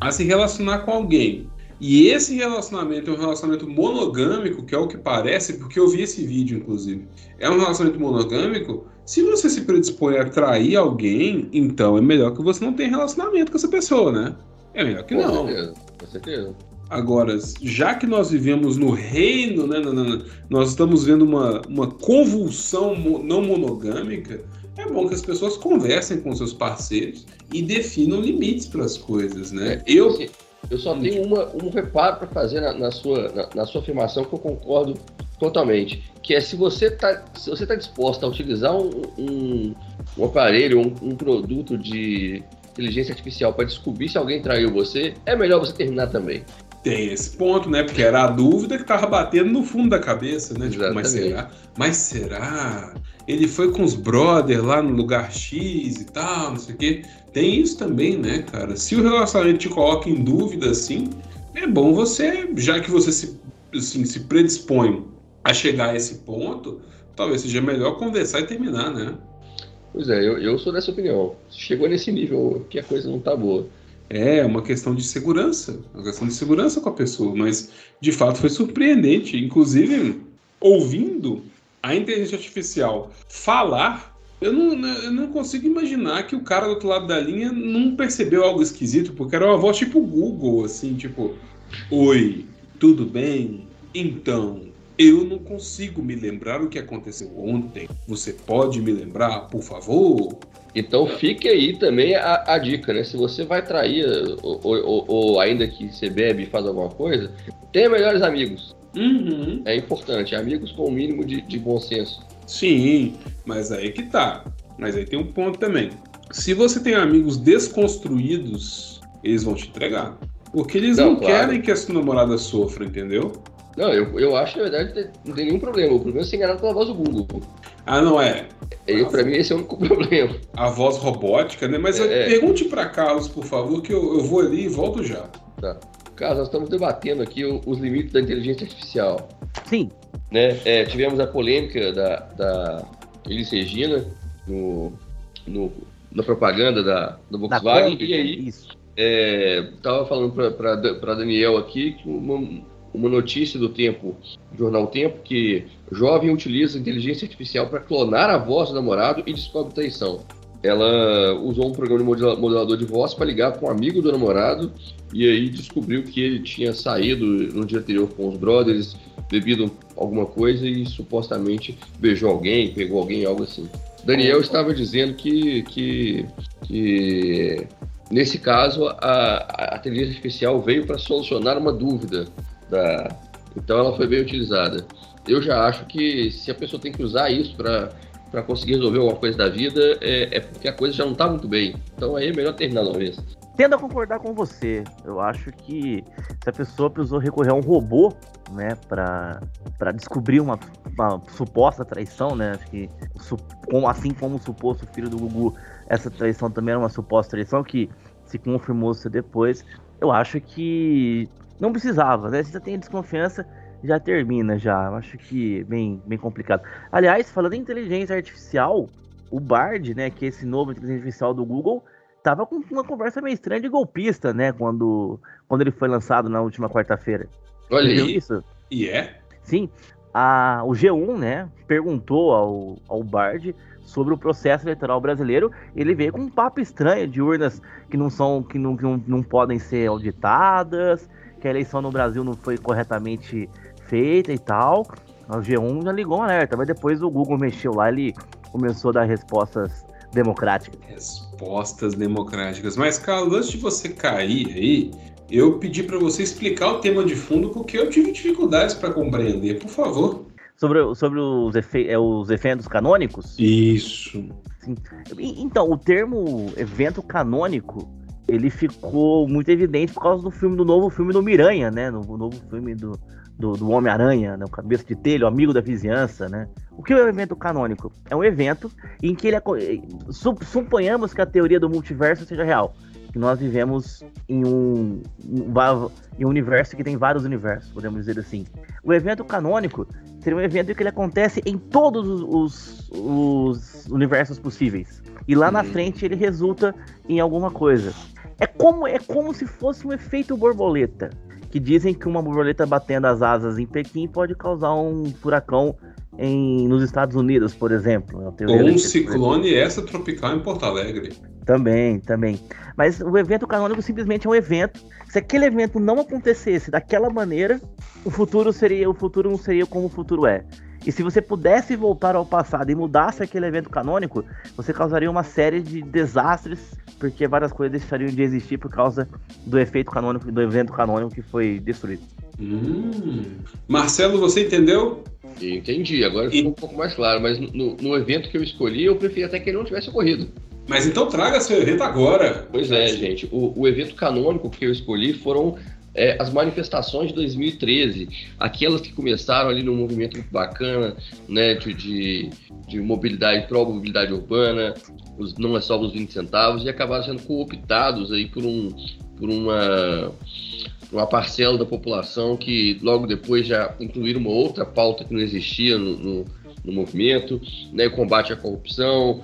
a se relacionar com alguém e esse relacionamento é um relacionamento monogâmico, que é o que parece, porque eu vi esse vídeo, inclusive. É um relacionamento monogâmico. Se você se predispõe a trair alguém, então é melhor que você não tenha relacionamento com essa pessoa, né? É melhor que Com não. certeza, com certeza. Agora, já que nós vivemos no reino, né, nós estamos vendo uma, uma convulsão não monogâmica, é bom que as pessoas conversem com seus parceiros e definam limites para as coisas, né? Eu, Assim, eu só tenho uma, um reparo para fazer na, na sua, na, na sua afirmação que eu concordo totalmente, que é se você está se você tá disposto a utilizar um, um, um aparelho, um, um produto de inteligência artificial para descobrir se alguém traiu você, é melhor você terminar também. Tem esse ponto, né? Porque era a dúvida que tava batendo no fundo da cabeça, né? Tipo, mas será? Mas será? Ele foi com os brothers lá no lugar X e tal, não sei o quê. Tem isso também, né, cara? Se o relacionamento te coloca em dúvida, assim, é bom você, já que você se, assim, se predispõe a chegar a esse ponto, talvez seja melhor conversar e terminar, né? Pois é, eu, eu sou dessa opinião. Chegou nesse nível que a coisa não tá boa. É uma questão de segurança, uma questão de segurança com a pessoa, mas de fato foi surpreendente. Inclusive, ouvindo a inteligência artificial falar, eu não, eu não consigo imaginar que o cara do outro lado da linha não percebeu algo esquisito, porque era uma voz tipo Google, assim, tipo: Oi, tudo bem? Então, eu não consigo me lembrar o que aconteceu ontem. Você pode me lembrar, por favor? Então fique aí também a, a dica, né? Se você vai trair, ou, ou- ou ainda que você bebe e faz alguma coisa, tenha melhores amigos. Uhum. É importante, amigos com o mínimo de, de bom senso. Sim, mas aí que tá. Mas aí tem um ponto também. Se você tem amigos desconstruídos, eles vão te entregar. Porque eles não, Não, claro. querem que a sua namorada sofra, entendeu? Não, eu, eu acho, na verdade, que não tem nenhum problema. O problema é ser enganado pela voz do Google. Ah, não é. Eu, pra mim, esse é o único problema. A voz robótica, né? Mas É. pergunte pra Carlos, por favor, que eu, eu vou ali e volto já. Carlos, nós estamos debatendo aqui os limites da inteligência artificial. Sim, né? É, tivemos a polêmica da, da Elis Regina no, no- na propaganda da, do da Volkswagen. Kombi, e aí, isso. é, tava falando para Daniel aqui que uma, uma notícia do Tempo, jornal Tempo, que jovem utiliza inteligência artificial para clonar a voz do namorado e descobre traição. Ela usou um programa de modela- modelador de voz para ligar para um amigo do namorado e aí descobriu que ele tinha saído no dia anterior com os brothers, bebido alguma coisa e supostamente beijou alguém, pegou alguém, algo assim. Daniel estava dizendo que, que, que nesse caso a, a inteligência artificial veio para solucionar uma dúvida da, então ela foi bem utilizada. Eu já acho que se a pessoa tem que usar isso para para conseguir resolver alguma coisa da vida, é, é porque a coisa já não está muito bem. Então aí é melhor terminar uma vez. Tendo a concordar com você, eu acho que se a pessoa precisou recorrer a um robô, né, pra descobrir uma, uma suposta traição, né, acho que assim como o suposto filho do Gugu, essa traição também era uma suposta traição que se confirmou -se depois, eu acho que não precisava, né, se já tem desconfiança, já termina já, acho que bem, bem complicado. Aliás, falando em inteligência artificial, o Bard, né, que é esse novo inteligência artificial do Google, tava com uma conversa meio estranha de golpista, né? Quando, quando ele foi lançado na última quarta-feira. Olha Você aí, isso? E é? Sim. A, o G1, né, perguntou ao, ao Bard sobre o processo eleitoral brasileiro. Ele veio com um papo estranho de urnas que não são, que não, que não, não podem ser auditadas, que a eleição no Brasil não foi corretamente feita e tal. O G1 já ligou um alerta, mas depois o Google mexeu lá, ele começou a dar respostas democráticas. Respostas democráticas. Mas, Carlos, antes de você cair aí, eu pedi para você explicar o tema de fundo porque eu tive dificuldades para compreender. Por favor. Sobre, sobre os, efe, é, os eventos canônicos? Isso. E- Então, o termo evento canônico, ele ficou muito evidente por causa do filme do novo filme do Miranha, né? No novo filme do, do, do Homem-Aranha, né? o Cabeça de Telho, o amigo da vizinhança, né? O que é um evento canônico? É um evento em que ele aco- eh, su- suponhamos que a teoria do multiverso seja real. que nós vivemos em um, em um universo que tem vários universos, podemos dizer assim. O evento canônico seria um evento que ele acontece em todos os, os universos possíveis. E lá na uhum. frente ele resulta em alguma coisa. É como, é como se fosse um efeito borboleta. Que dizem que uma borboleta batendo as asas em Pequim pode causar um furacão em, nos Estados Unidos, por exemplo. Ou um ciclone essa tropical em Porto Alegre. Também, também. Mas o evento canônico simplesmente é um evento. Se aquele evento não acontecesse daquela maneira, o futuro seria o futuro não seria como o futuro é. E se você pudesse voltar ao passado e mudasse aquele evento canônico, você causaria uma série de desastres, porque várias coisas deixariam de existir por causa do efeito canônico, do evento canônico que foi destruído. Hum. Marcelo, você entendeu? Entendi, agora ficou e... um pouco mais claro, mas no, no, evento que eu escolhi, eu preferi até que ele não tivesse ocorrido. Mas então traga seu evento agora. Pois é, gente. O, o evento canônico que eu escolhi foram é, as manifestações de 2013, aquelas que começaram ali num movimento muito bacana, né, de, de, de mobilidade, pró-mobilidade urbana, os, não é só os 20 centavos, e acabaram sendo cooptados aí por, um, por uma uma parcela da população que logo depois já incluíram uma outra pauta que não existia no, no, no movimento, né, combate à corrupção,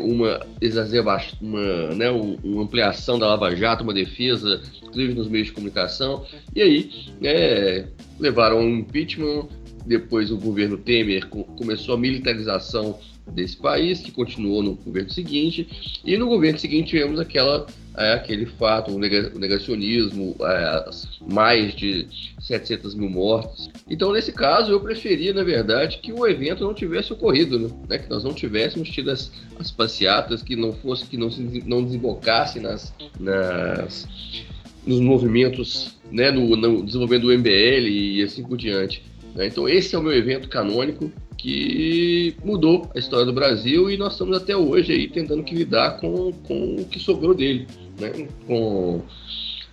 uma exacerbação, uma, né, uma ampliação da Lava Jato, uma defesa, inclusive nos meios de comunicação, e aí né, levaram um impeachment, depois o governo Temer começou a militarização desse país, que continuou no governo seguinte, e no governo seguinte tivemos aquela, é, aquele fato, o negacionismo, é, mais de 700 mil mortes. Então, nesse caso, eu preferia, na verdade, que o evento não tivesse ocorrido, né? né que nós não tivéssemos tido as, as passeatas, que não fosse, que não, não desembocasse nas, nas, nos movimentos, né, no, no desenvolvimento do MBL e assim por diante. Né? Então, esse é o meu evento canônico que mudou a história do Brasil e nós estamos até hoje aí tentando que lidar com, com o que sobrou dele, né? com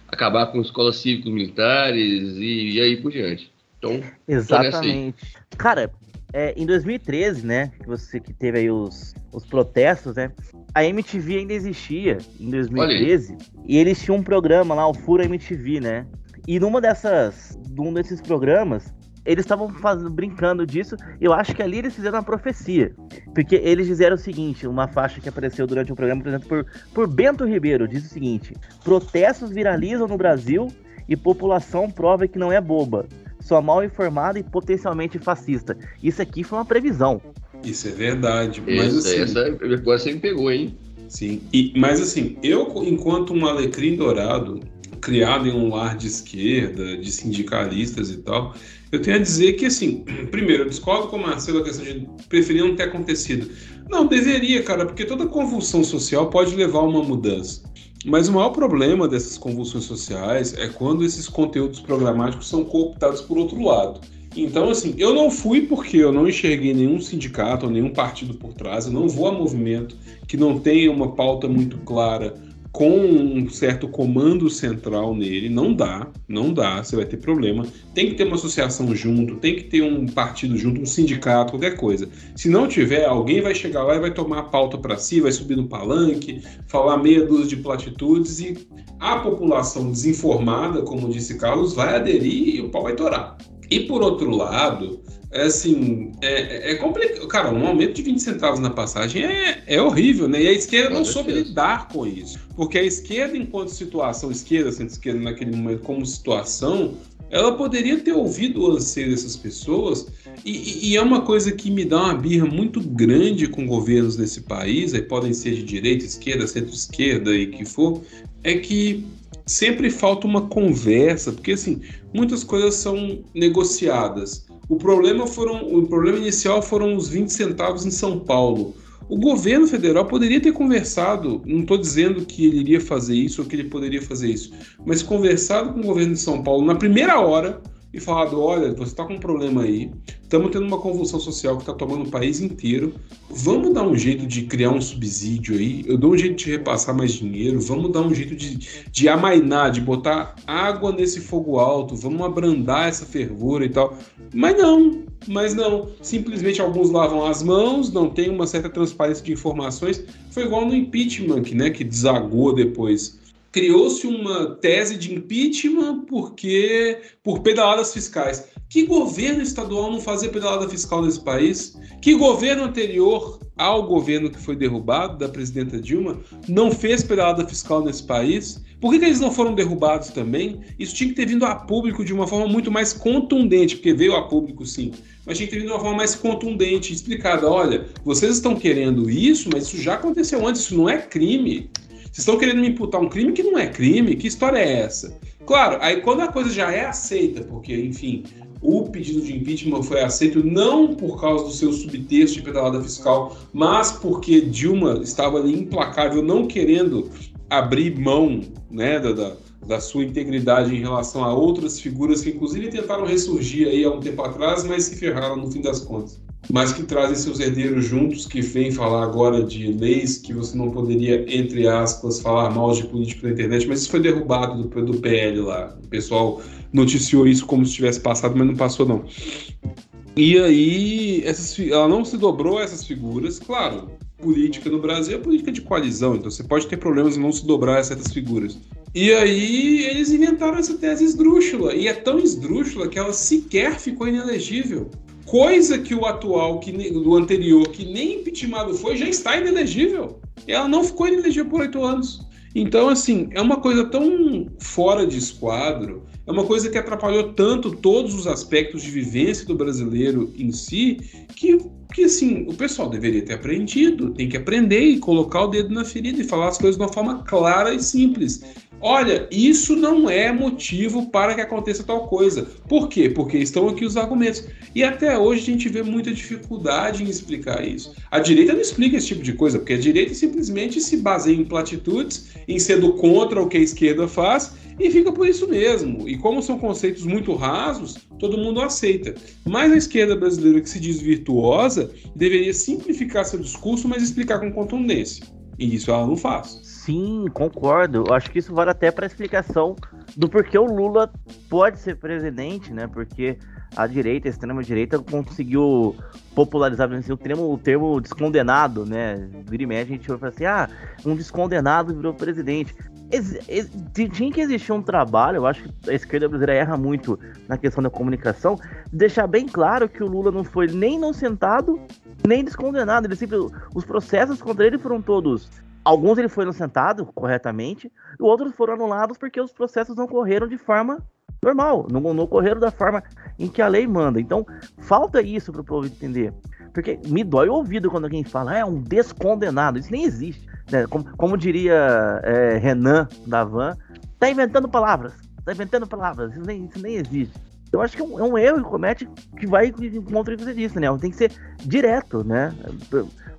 acabar com escolas cívicos militares e, e aí por diante. Então, exatamente. Cara, é, em 2013, né, que você que teve aí os, os protestos, né, a MTV ainda existia em 2013 e eles tinham um programa lá, o Fura MTV, né? E numa dessas, num desses programas, eles estavam brincando disso. Eu acho que ali eles fizeram uma profecia. Porque eles disseram o seguinte: uma faixa que apareceu durante o programa, por exemplo, por, por Bento Ribeiro, diz o seguinte: protestos viralizam no Brasil e população prova que não é boba. Só mal informada e potencialmente fascista. Isso aqui foi uma previsão. Isso é verdade. Mas, essa, assim, essa agora você me pegou, hein? Sim. E, mas assim, eu, enquanto um alecrim dourado, criado em um lar de esquerda, de sindicalistas e tal, eu tenho a dizer que, assim, primeiro, eu discordo com o Marcelo a questão de preferir não ter acontecido. Não, deveria, cara, porque toda convulsão social pode levar a uma mudança. Mas o maior problema dessas convulsões sociais é quando esses conteúdos programáticos são cooptados por outro lado. Então, assim, eu não fui porque eu não enxerguei nenhum sindicato ou nenhum partido por trás, eu não vou a movimento que não tenha uma pauta muito clara com um certo comando central nele, não dá, não dá, você vai ter problema. Tem que ter uma associação junto, tem que ter um partido junto, um sindicato, qualquer coisa. Se não tiver, alguém vai chegar lá e vai tomar a pauta para si, vai subir no palanque, falar meia dúzia de platitudes e a população desinformada, como disse Carlos, vai aderir e o pau vai torar. E por outro lado, é assim, é, é, é complicado. Cara, um aumento de 20 centavos na passagem é, é horrível, né? E a esquerda não soube lidar com isso. Porque a esquerda, enquanto situação, esquerda, centro-esquerda naquele momento como situação, ela poderia ter ouvido o anseio dessas pessoas, e, e, é uma coisa que me dá uma birra muito grande com governos nesse país, aí podem ser de direita, esquerda, centro-esquerda e que for, é que sempre falta uma conversa, porque assim, muitas coisas são negociadas. O problema foram, o problema inicial foram os 20 centavos em São Paulo. O governo federal poderia ter conversado, não estou dizendo que ele iria fazer isso ou que ele poderia fazer isso, mas conversado com o governo de São Paulo na primeira hora e falado: olha, você está com um problema aí, estamos tendo uma convulsão social que está tomando o país inteiro, vamos dar um jeito de criar um subsídio aí, eu dou um jeito de repassar mais dinheiro, vamos dar um jeito de, de amainar, de botar água nesse fogo alto, vamos abrandar essa fervura e tal. Mas não, mas não. Simplesmente alguns lavam as mãos, não tem uma certa transparência de informações. Foi igual no impeachment, né, que desagou depois criou-se uma tese de impeachment porque por pedaladas fiscais. Que governo estadual não fazia pedalada fiscal nesse país? Que governo anterior ao governo que foi derrubado, da presidenta Dilma, não fez pedalada fiscal nesse país? Por que, que, eles não foram derrubados também? Isso tinha que ter vindo a público de uma forma muito mais contundente, porque veio a público sim, mas tinha que ter vindo de uma forma mais contundente, explicada: olha, vocês estão querendo isso, mas isso já aconteceu antes, isso não é crime. Vocês estão querendo me imputar um crime que não é crime? Que história é essa? Claro, aí quando a coisa já é aceita, porque, enfim, o pedido de impeachment foi aceito não por causa do seu subtexto de pedalada fiscal, mas porque Dilma estava ali implacável, não querendo abrir mão né, da, da, da, sua integridade em relação a outras figuras que, inclusive, tentaram ressurgir aí há um tempo atrás, mas se ferraram no fim das contas mas que trazem seus herdeiros juntos, que vêm falar agora de leis que você não poderia, entre aspas, falar mal de político na internet, mas isso foi derrubado do, do PL lá. O pessoal noticiou isso como se tivesse passado, mas não passou não. E aí, essas, ela não se dobrou a essas figuras, claro. Política no Brasil é política de coalizão, então você pode ter problemas em não se dobrar a certas figuras. E aí eles inventaram essa tese esdrúxula, e é tão esdrúxula que ela sequer ficou inelegível. Coisa que o atual, que do anterior, que nem impeachmentado foi, já está inelegível. Ela não ficou inelegível por oito anos. Então, assim, é uma coisa tão fora de esquadro, é uma coisa que atrapalhou tanto todos os aspectos de vivência do brasileiro em si, que, que assim, o pessoal deveria ter aprendido, tem que aprender e colocar o dedo na ferida e falar as coisas de uma forma clara e simples. Olha, isso não é motivo para que aconteça tal coisa. Por quê? Porque estão aqui os argumentos. E até hoje a gente vê muita dificuldade em explicar isso. A direita não explica esse tipo de coisa, porque a direita simplesmente se baseia em platitudes, em sendo contra o que a esquerda faz e fica por isso mesmo. E como são conceitos muito rasos, todo mundo aceita. Mas a esquerda brasileira que se diz virtuosa deveria simplificar seu discurso, mas explicar com contundência. E isso ela não faz. Sim, concordo. Eu acho que isso vale até para explicação do porquê o Lula pode ser presidente, né? Porque a direita, a extrema-direita, conseguiu popularizar assim, o, termo, o termo descondenado, né? Vira e mexe, a gente vai assim: ah, um descondenado virou presidente. Ex ex tinha que existir um trabalho, eu acho que a esquerda brasileira erra muito na questão da comunicação, deixar bem claro que o Lula não foi nem inocentado, nem descondenado. Ele sempre, os processos contra ele foram todos Alguns ele foi inocentado corretamente, e outros foram anulados porque os processos não correram de forma normal, não, não ocorreram da forma em que a lei manda. Então, falta isso para o povo entender. Porque me dói o ouvido quando alguém fala, ah, é um descondenado. Isso nem existe. Né? Como, como, diria é, Renan da Van, tá inventando palavras. Tá inventando palavras. Isso nem, isso nem existe. Eu acho que é um, é um erro que comete que vai contra o que você disse, né? Tem que ser direto, né?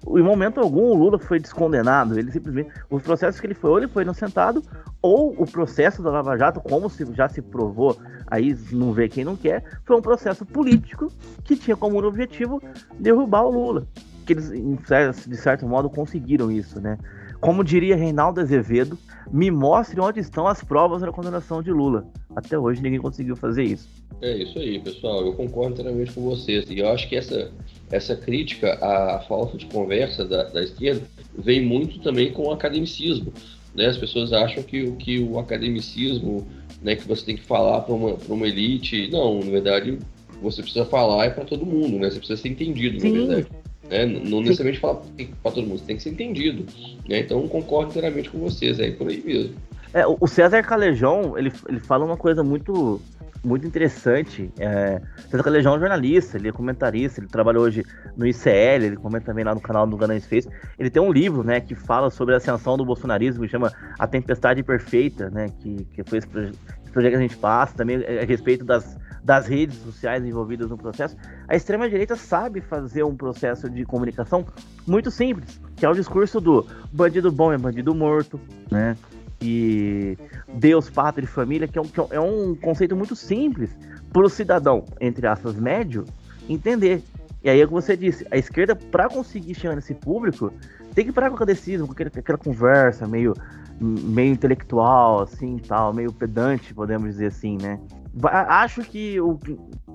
Em momento algum o Lula foi descondenado. Ele simplesmente. Os processos que ele foi, ou ele foi inocentado, ou o processo da Lava Jato, como se, já se provou, aí não vê quem não quer, foi um processo político que tinha como objetivo derrubar o Lula. Que eles, de certo modo, conseguiram isso, né? Como diria Reinaldo Azevedo, me mostre onde estão as provas da condenação de Lula. Até hoje ninguém conseguiu fazer isso. É isso aí, pessoal. Eu concordo inteiramente com vocês. E eu acho que essa, essa crítica à falta de conversa da, da esquerda vem muito também com o academicismo. Né? As pessoas acham que, que o academicismo, né, que você tem que falar para uma, uma elite. Não, na verdade, você precisa falar é para todo mundo, né? Você precisa ser entendido, Sim. na verdade. Né? Não necessariamente falar para todo mundo, tem que ser entendido. Né? Então, concordo inteiramente com vocês, é por aí mesmo. É, o César Calejão, ele, ele fala uma coisa muito muito interessante. É, César Calejão é um jornalista, ele é comentarista, ele trabalha hoje no ICL, ele comenta também lá no canal do Ganães Face. Ele tem um livro, né, que fala sobre a ascensão do bolsonarismo, que chama A Tempestade Perfeita, né, que, que foi esse, projeto que a gente passa, também a respeito das, das redes sociais envolvidas no processo. A extrema-direita sabe fazer um processo de comunicação muito simples, que é o discurso do bandido bom é bandido morto, né? E Deus, pátria e família, que é um, que é um conceito muito simples para o cidadão, entre aspas, médio, entender. E aí é o que você disse, a esquerda, para conseguir chegar nesse público, tem que parar com o cadecismo, com aquela, aquela conversa meio, meio intelectual, assim, tal, meio pedante, podemos dizer assim, né? Acho que o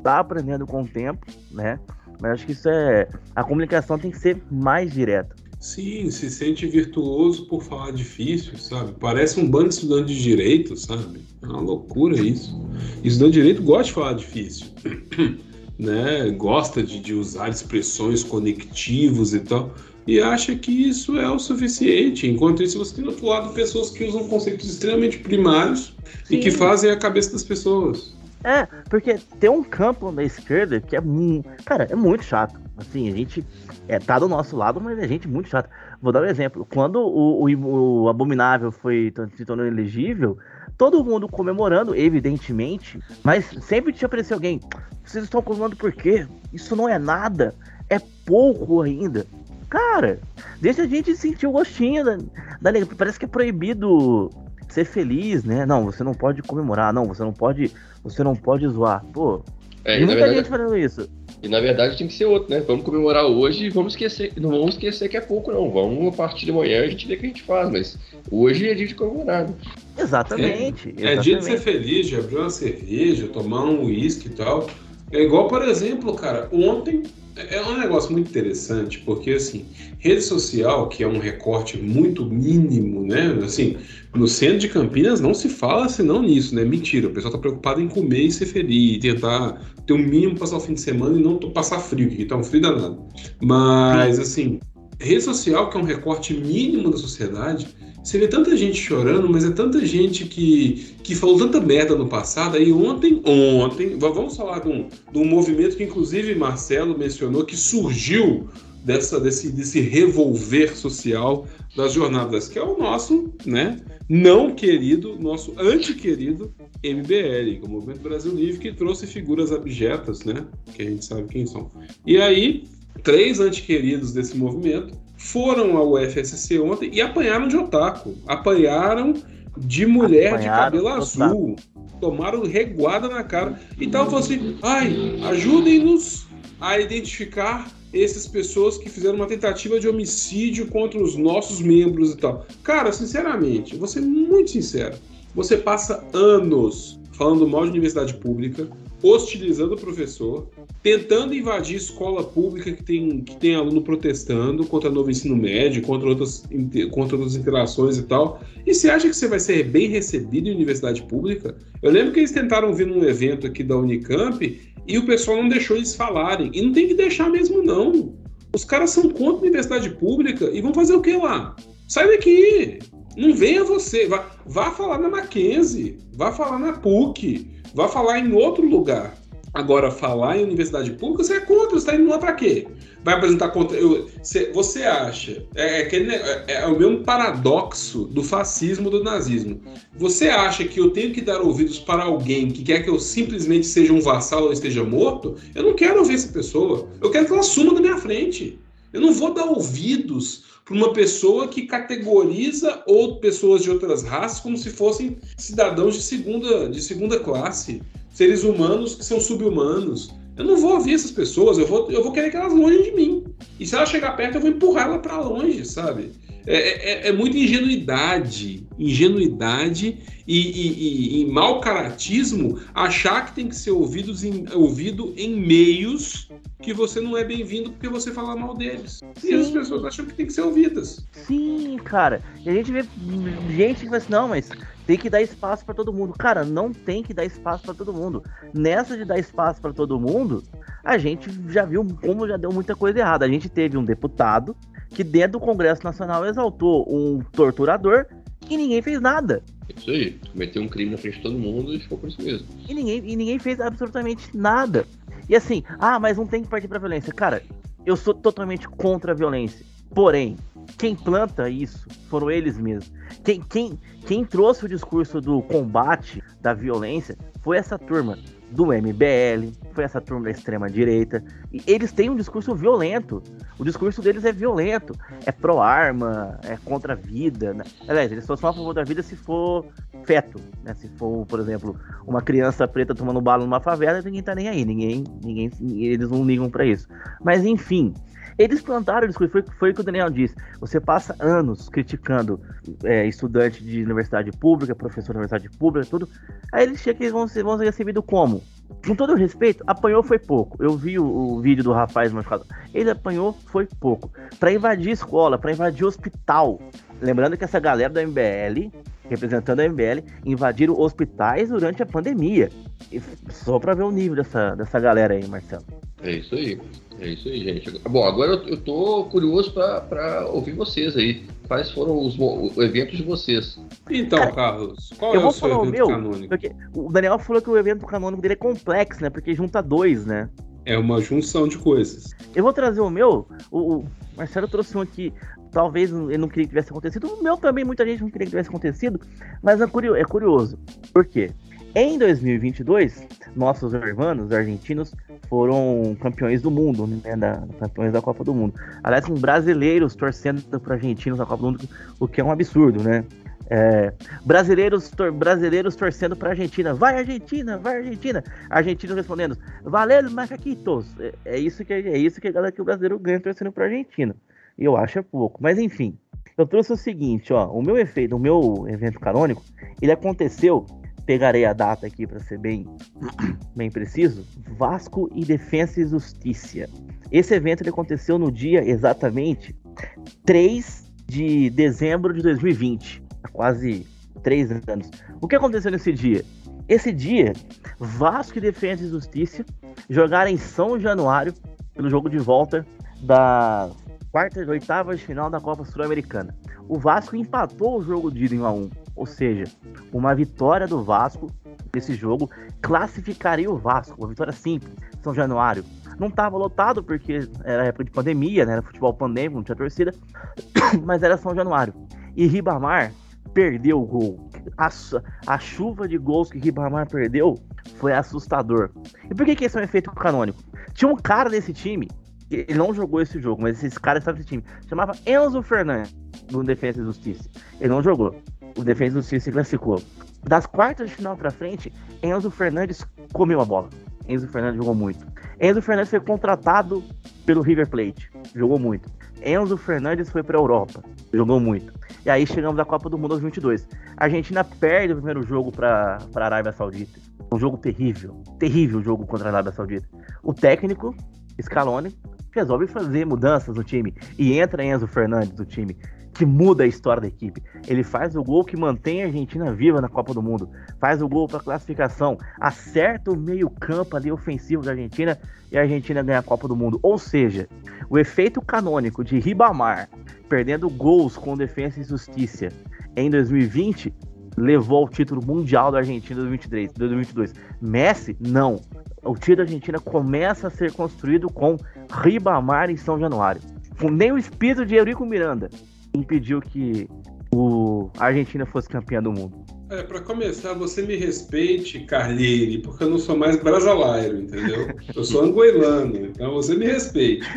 tá aprendendo com o tempo, né? Mas acho que isso é. A comunicação tem que ser mais direta. Sim, se sente virtuoso por falar difícil, sabe? Parece um bando de estudante de direito, sabe? É uma loucura isso. estudante de direito gosta de falar difícil, né? Gosta de, de usar expressões conectivos e tal e acha que isso é o suficiente. Enquanto isso, você tem do outro lado pessoas que usam conceitos extremamente primários Sim. e que fazem a cabeça das pessoas. É, porque tem um campo na esquerda que é muito. Cara, é muito chato. Assim, a gente é, tá do nosso lado, mas é gente muito chata. Vou dar um exemplo. Quando o, o, o Abominável foi se tornou elegível, todo mundo comemorando, evidentemente, mas sempre te apareceu alguém. Vocês estão comemorando por quê? Isso não é nada. É pouco ainda. Cara, deixa a gente sentir o gostinho da, da Parece que é proibido ser feliz, né? Não, você não pode comemorar, não, você não pode, você não pode zoar. Pô, é, muita verdade, gente fazendo isso. E na verdade tem que ser outro, né? Vamos comemorar hoje e vamos esquecer, não vamos esquecer que é pouco, não. Vamos a partir de amanhã a gente vê o que a gente faz, mas hoje é dia de comemorar. Né? Exatamente, é, é dia de ser feliz, de abrir uma cerveja, tomar um uísque e tal. É igual, por exemplo, cara, ontem é um negócio muito interessante, porque assim, rede social, que é um recorte muito mínimo, né? Assim, no centro de Campinas não se fala senão nisso, né? Mentira, o pessoal tá preocupado em comer e ser feliz, e tentar ter o um mínimo passar o fim de semana e não passar frio, que tá um frio danado. Mas, assim, rede social, que é um recorte mínimo da sociedade, você vê tanta gente chorando, mas é tanta gente que, que falou tanta merda no passado. Aí ontem, ontem, vamos falar de um, de um movimento que inclusive Marcelo mencionou que surgiu dessa, desse, desse revolver social das jornadas, que é o nosso, né, não querido, nosso antiquerido MBL, o Movimento Brasil Livre, que trouxe figuras abjetas, né, que a gente sabe quem são. E aí, três antiqueridos desse movimento foram ao FSC ontem e apanharam de otaku. Apanharam de mulher apanharam de cabelo azul. Tomaram reguada na cara. E estavam falando assim: ai, ajudem-nos a identificar essas pessoas que fizeram uma tentativa de homicídio contra os nossos membros e tal. Cara, sinceramente, vou ser muito sincero. Você passa anos falando mal de universidade pública, hostilizando o professor, tentando invadir escola pública que tem, que tem aluno protestando contra o novo ensino médio, contra outras, contra outras interações e tal. E você acha que você vai ser bem recebido em universidade pública? Eu lembro que eles tentaram vir num evento aqui da Unicamp e o pessoal não deixou eles falarem. E não tem que deixar mesmo, não. Os caras são contra a universidade pública e vão fazer o que lá? Sai daqui! Não venha você. Vá, vá falar na Mackenzie, vá falar na PUC, vá falar em outro lugar. Agora, falar em universidade pública, você é contra, você está indo lá para quê? Vai apresentar contra. Eu, você, você acha. É, é, é, é, o mesmo paradoxo do fascismo do nazismo. Você acha que eu tenho que dar ouvidos para alguém que quer que eu simplesmente seja um vassalo ou esteja morto? Eu não quero ouvir essa pessoa. Eu quero que ela suma da minha frente. Eu não vou dar ouvidos para uma pessoa que categoriza ou pessoas de outras raças como se fossem cidadãos de segunda, de segunda classe seres humanos que são subhumanos. Eu não vou ouvir essas pessoas, eu vou, eu vou querer que elas longe de mim. E se ela chegar perto, eu vou empurrar ela para longe, sabe? É, é, é, é, muita ingenuidade, ingenuidade e, e, e, e mau caratismo achar que tem que ser ouvidos em, ouvido em meios que você não é bem-vindo porque você fala mal deles. Sim. E as pessoas acham que tem que ser ouvidas. Sim, cara. E a gente vê gente que fala assim, não, mas tem que dar espaço para todo mundo. Cara, não tem que dar espaço para todo mundo. Nessa de dar espaço para todo mundo, a gente já viu como já deu muita coisa errada. A gente teve um deputado que dentro do Congresso Nacional exaltou um torturador e ninguém fez nada. Isso aí, cometeu um crime na frente de todo mundo e ficou por isso mesmo. E ninguém, e ninguém fez absolutamente nada. E assim, ah, mas não tem que partir pra violência. Cara, eu sou totalmente contra a violência. Porém, quem planta isso foram eles mesmos. Quem, quem, quem trouxe o discurso do combate da violência foi essa turma do MBL, foi essa turma da extrema direita. E eles têm um discurso violento. O discurso deles é violento. É pró-arma, é contra a vida. Né? Aliás, eles só são a favor da vida se for feto. Né? Se for, por exemplo, uma criança preta tomando bala numa favela, ninguém tá nem aí. Ninguém, ninguém, eles não ligam para isso. Mas enfim, eles plantaram discurso, foi, foi o que o Daniel disse. Você passa anos criticando é, estudante de universidade pública, professor de universidade pública, tudo. Aí eles chegam e vão ser, vão ser recebidos como? com todo respeito, apanhou foi pouco. Eu vi o, o vídeo do rapaz machucado. Ele apanhou foi pouco. Para invadir escola, para invadir hospital. Lembrando que essa galera da MBL, representando a MBL, invadiram hospitais durante a pandemia. E só para ver o nível dessa, dessa galera aí, Marcelo. É isso aí. É isso aí, gente. Bom, agora eu, eu tô curioso para ouvir vocês aí. Quais foram os, os, eventos de vocês? Então, Carlos, qual eu é vou o seu falar o evento meu, canônico? porque o Daniel falou que o evento canônico dele é complexo, né? Porque junta dois, né? É uma junção de coisas. Eu vou trazer o meu. O, o Marcelo trouxe um aqui. Talvez ele não queria que tivesse acontecido. O meu também, muita gente não queria que tivesse acontecido. Mas é curioso. É curioso. Por quê? Em 2022, nossos irmãos os argentinos foram campeões do mundo, né, da, campeões da Copa do Mundo. Aliás, com brasileiros torcendo para argentinos na Copa do Mundo, o que é um absurdo, né? É, brasileiros, tor brasileiros torcendo para Argentina, vai Argentina, vai Argentina. Argentinos respondendo, valeu macaquitos. É, é, isso que é isso que a galera que o brasileiro ganha torcendo para Argentina. Eu acho é pouco, mas enfim. Eu trouxe o seguinte, ó, o meu efeito, o meu evento canônico, ele aconteceu pegarei a data aqui para ser bem, bem preciso. Vasco e Defensa e Justiça. Esse evento ele aconteceu no dia exatamente 3 de dezembro de 2020, há quase três anos. O que aconteceu nesse dia? Esse dia, Vasco e Defensa e Justiça jogaram em São Januário pelo jogo de volta da quarta e oitava de final da Copa Sul-Americana. O Vasco empatou o jogo de ida em 1 a 1. Ou seja, uma vitória do Vasco nesse jogo classificaria o Vasco, uma vitória simples, São Januário. Não estava lotado porque era época de pandemia, né? Era futebol pandêmico, não tinha torcida, mas era São Januário. E Ribamar perdeu o gol. A, a chuva de gols que Ribamar perdeu foi assustador. E por que, que esse é um efeito canônico? Tinha um cara nesse time, ele não jogou esse jogo, mas esse cara estava nesse time, chamava Enzo Fernandes, do Defesa e Justiça. Ele não jogou o Defesa do Justiça se classificou. Das quartas de final para frente, Enzo Fernandes comeu a bola. Enzo Fernandes jogou muito. Enzo Fernandes foi contratado pelo River Plate, jogou muito. Enzo Fernandes foi para a Europa, jogou muito. E aí chegamos à Copa do Mundo aos 22. A Argentina perde o primeiro jogo para a Arábia Saudita. Um jogo terrível, terrível jogo contra a Arábia Saudita. O técnico, Scaloni, resolve fazer mudanças no time e entra Enzo Fernandes no time que muda a história da equipe. Ele faz o gol que mantém a Argentina viva na Copa do Mundo, faz o gol para classificação, acerta o meio-campo ali ofensivo da Argentina e a Argentina ganha a Copa do Mundo. Ou seja, o efeito canônico de Ribamar perdendo gols com defesa e justiça em 2020 levou ao título mundial da Argentina em 2023, 2022. Messi, não. O título da Argentina começa a ser construído com Ribamar em São Januário. Nem o espírito de Eurico Miranda, impediu que o a Argentina fosse campeã do mundo. É, para começar, você me respeite, Carlini, porque eu não sou mais brasileiro, entendeu? Eu sou angoelano, então você me respeite.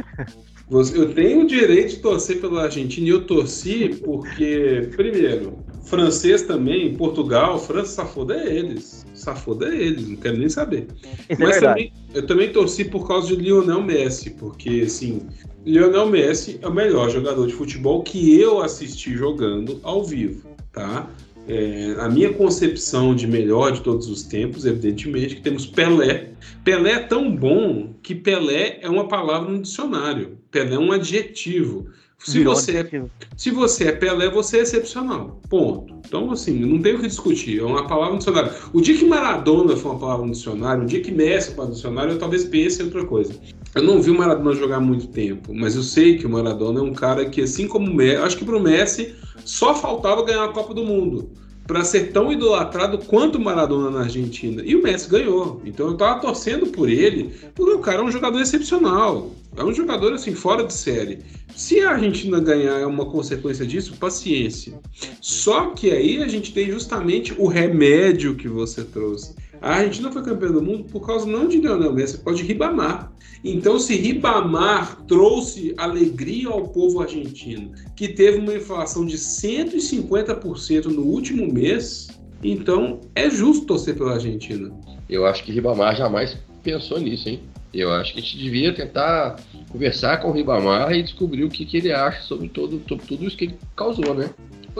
Eu tenho o direito de torcer pela Argentina e eu torci porque, primeiro, francês também, Portugal, França, safoda é eles. Safoda é eles, não quero nem saber. Isso é Mas verdade. também, eu também torci por causa de Lionel Messi, porque, assim, Lionel Messi é o melhor jogador de futebol que eu assisti jogando ao vivo, tá? É, a minha concepção de melhor de todos os tempos, evidentemente, que temos Pelé. Pelé é tão bom que Pelé é uma palavra no dicionário. Pelé é um adjetivo. Se Virou você, é, se você é Pelé, você é excepcional. Ponto. Então, assim, não tem o que discutir. É uma palavra no dicionário. O dia que Maradona foi uma palavra no dicionário, o dia que Messi foi no dicionário, eu talvez pense em outra coisa. Eu não vi o Maradona jogar há muito tempo, mas eu sei que o Maradona é um cara que, assim como o Messi, acho que pro Messi só faltava ganhar a Copa do Mundo para ser tão idolatrado quanto o Maradona na Argentina. E o Messi ganhou. Então eu tava torcendo por ele, porque o cara é um jogador excepcional. É um jogador assim fora de série. Se a Argentina ganhar é uma consequência disso, paciência. Só que aí a gente tem justamente o remédio que você trouxe. A Argentina foi campeã do mundo por causa não de Lionel Messi, por causa de Ribamar. Então, se Ribamar trouxe alegria ao povo argentino, que teve uma inflação de 150% no último mês, então é justo torcer pela Argentina. Eu acho que Ribamar jamais pensou nisso, hein? Eu acho que a gente devia tentar conversar com o Ribamar e descobrir o que, que ele acha sobre todo, sobre tudo isso que ele causou, né?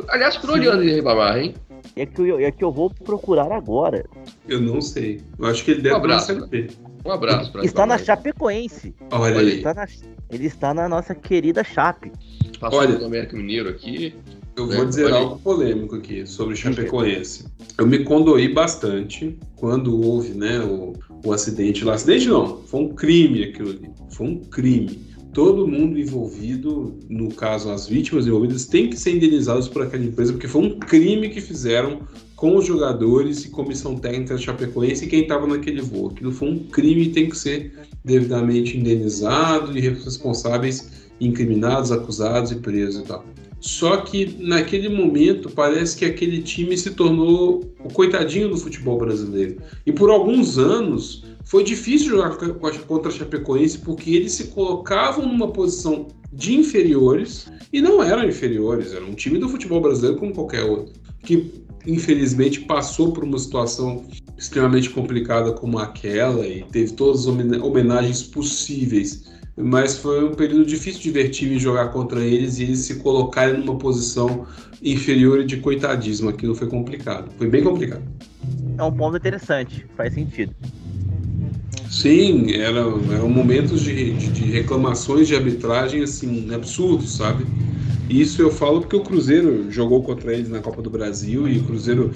Aliás, por onde anda o Ribamar, hein? É que, eu, é que eu vou procurar agora. Eu não sei. Eu acho que ele deve Um abraço, Série B. Um abraço pra Está na. Chapecoense. Olha Olha aí. Está na- ele está na nossa querida Chape. Passou Olha. do América Mineiro aqui. Eu É, vou dizer olha algo polêmico aqui sobre o Chapecoense. Eu me condoí bastante quando houve né, o, o acidente lá. Acidente não, foi um crime aquilo ali. Foi um crime. Todo mundo envolvido, no caso as vítimas envolvidas, tem que ser indenizados por aquela empresa, porque foi um crime que fizeram com os jogadores e comissão técnica da Chapecoense e quem estava naquele voo. Aquilo foi um crime e tem que ser devidamente indenizado e responsáveis incriminados, acusados e presos e tal. Só que naquele momento parece que aquele time se tornou o coitadinho do futebol brasileiro. E por alguns anos foi difícil jogar contra a Chapecoense porque eles se colocavam numa posição de inferiores e não eram inferiores, era um time do futebol brasileiro como qualquer outro, que infelizmente passou por uma situação extremamente complicada como aquela e teve todas as homen- homenagens possíveis mas foi um período difícil de ver time jogar contra eles e eles se colocarem numa posição inferior e de coitadismo. Aquilo foi complicado. Foi bem complicado. É um ponto interessante, faz sentido. Sim, eram, eram momentos de, de, de reclamações de arbitragem assim, absurdos, sabe? E Isso eu falo porque o Cruzeiro jogou contra eles na Copa do Brasil e o Cruzeiro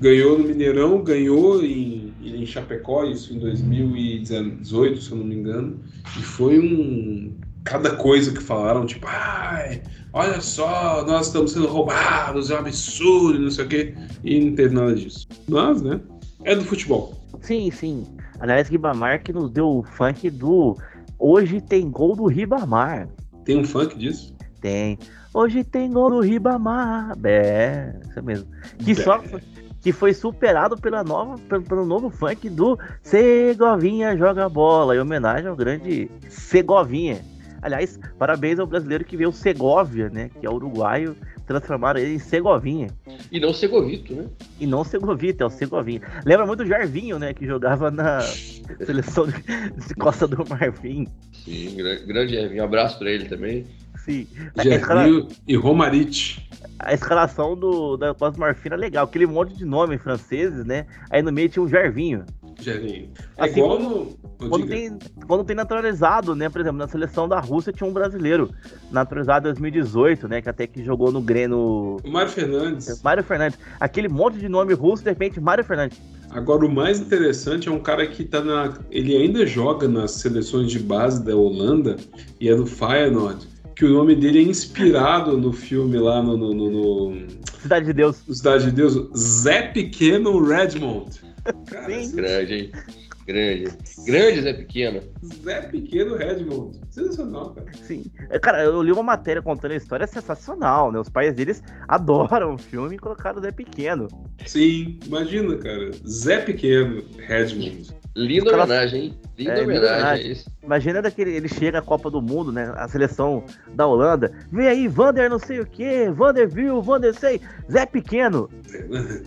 ganhou no Mineirão, ganhou em, em Chapecó, isso em 2018, se eu não me engano. E foi um. Cada coisa que falaram, tipo, ai, olha só, nós estamos sendo roubados, é um absurdo, não sei o quê. E não teve nada disso. Mas, né? É do futebol. Sim, sim. Aliás, Ribamar que nos deu o funk do Hoje tem gol do Ribamar. Tem um funk disso? Tem. Hoje tem gol do Ribamar. É, isso mesmo. Que só que foi superado pela nova, pelo, pelo novo funk do Segovinha joga bola, em homenagem ao grande Segovinha. Aliás, parabéns ao brasileiro que veio o Segovia, né? Que é uruguaio, transformaram ele em Segovinha. E não Segovito, né? E não Segovita, é o Segovinha. Lembra muito o Jarvinho, né? Que jogava na seleção de, Costa do Marfim. Sim, gra- grande Ervinho. Um abraço pra ele também. Sim. Gervinho e Romarite. A escalação do, da Costa Marfim legal. Aquele monte de nome franceses, né? Aí no meio tinha um Jarvinho. Gervinho. É Assim, igual no. Quando tem, quando tem naturalizado, né? Por exemplo, na seleção da Rússia tinha um brasileiro. Naturalizado em 2018, né? Que até que jogou no Grêmio. O Mário Fernandes. Mário Fernandes. Aquele monte de nome russo, de repente, Mário Fernandes. Agora, o mais interessante é um cara que tá na. Ele ainda joga nas seleções de base da Holanda e é do Feyenoord. Que o nome dele é inspirado no filme lá no, no, no- no Cidade de Deus. Cidade de Deus, Zé Pequeno Redmond. Cara, Sim. Grande, hein? Grande. Grande Zé Pequeno. Zé Pequeno Redmond. Sensacional, cara. Sim. É, Cara, eu li uma matéria contando a história sensacional, né? Os pais deles adoram o filme e colocaram o Zé Pequeno. Sim, imagina, cara. Zé Pequeno Redmond. Linda Cara- homenagem, hein? Linda É, linda homenagem. homenagem. É isso. Imagina daquele, ele chega à Copa do Mundo, né? A seleção da Holanda. Vem aí, Vander não sei o quê, Vander viu, Vander sei, Zé Pequeno.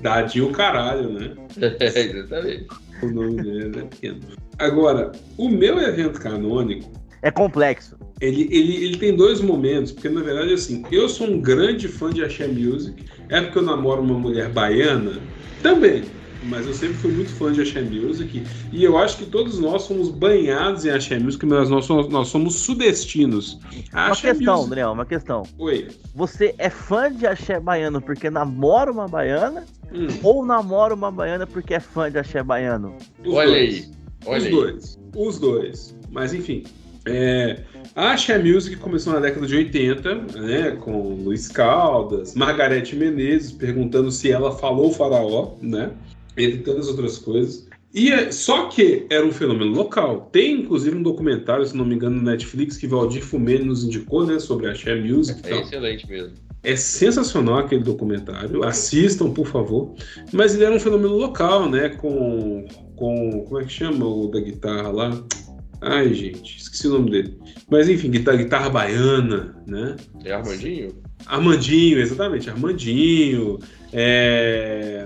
Dadinho caralho, né? Exatamente. O nome dele é Zé Pequeno. Agora, o meu evento canônico É complexo. Ele, ele, ele tem dois momentos, porque na verdade, assim, eu sou um grande fã de Axé Music. É porque eu namoro uma mulher baiana? Também. Mas eu sempre fui muito fã de Axé Music. E eu acho que todos nós somos banhados em Axé Music, mas nós somos, nós somos sudestinos. A Uma Axé questão, Music- Daniel, uma questão. Oi. Você é fã de axé baiano porque namora uma baiana? Hum, Ou namora uma baiana porque é fã de axé baiano? os Olha dois. aí. Olha os aí. dois. Os dois. Mas enfim. É, a Axé Music começou na década de 80, né, com Luiz Caldas, Margarete Menezes perguntando se ela falou faraó, né, entre tantas outras coisas. E é- só que era um fenômeno local. Tem inclusive um documentário, se não me engano, no Netflix que Valdir Fumene nos indicou, né, sobre a Axé Music. É excelente mesmo. É sensacional aquele documentário. Assistam, por favor. Mas ele era um fenômeno local, né? Com. com como é que chama o da guitarra lá? Ai, gente, esqueci o nome dele. Mas enfim, guitarra, guitarra baiana, né? É Armandinho? Armandinho, exatamente, Armandinho, é,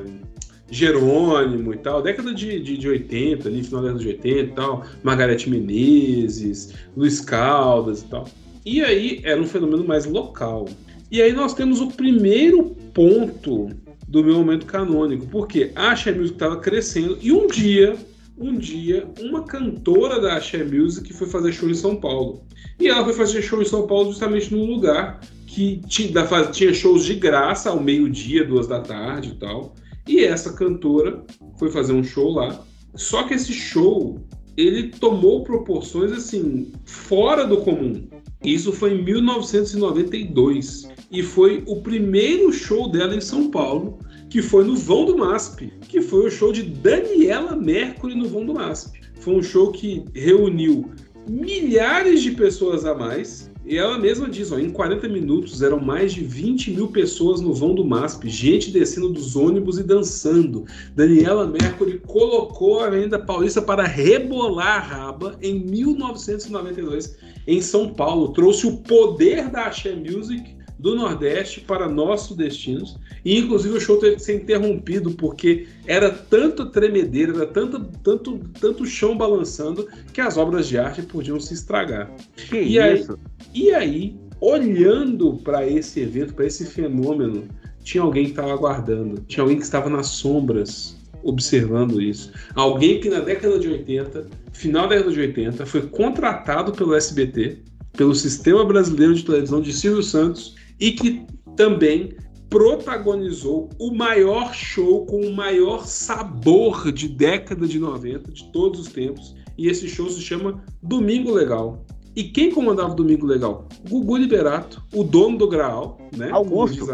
Jerônimo e tal, década de, de, de 80, ali, final da década de 80 e tal, Margarete Menezes, Luiz Caldas e tal. E aí era um fenômeno mais local. E aí nós temos o primeiro ponto do meu momento canônico. Porque a Axé Music estava crescendo e um dia, um dia, uma cantora da Axé Music foi fazer show em São Paulo. E ela foi fazer show em São Paulo justamente num lugar que tinha shows de graça ao meio-dia, duas da tarde e tal. E essa cantora foi fazer um show lá. Só que esse show ele tomou proporções assim fora do comum. Isso foi em 1992 e foi o primeiro show dela em São Paulo, que foi no Vão do MASP, que foi o show de Daniela Mercury no Vão do MASP. Foi um show que reuniu milhares de pessoas a mais e ela mesma diz, ó, em 40 minutos eram mais de 20 mil pessoas no vão do MASP, gente descendo dos ônibus e dançando. Daniela Mercury colocou a Avenida Paulista para rebolar a raba em 1992 em São Paulo. Trouxe o poder da Axé Music do Nordeste para nossos destinos. E inclusive o show teve que ser interrompido porque era tanto tremedeira, era tanto, tanto, tanto chão balançando que as obras de arte podiam se estragar. Que e isso? Aí, e aí, olhando para esse evento, para esse fenômeno, tinha alguém que estava aguardando, tinha alguém que estava nas sombras observando isso. Alguém que na década de 80, final da década de 80, foi contratado pelo SBT, pelo Sistema Brasileiro de Televisão de Silvio Santos, e que também protagonizou o maior show com o maior sabor de década de 90 de todos os tempos. E esse show se chama Domingo Legal. E quem comandava o Domingo Legal? Gugu Liberato, o dono do Graal, né? Augusto.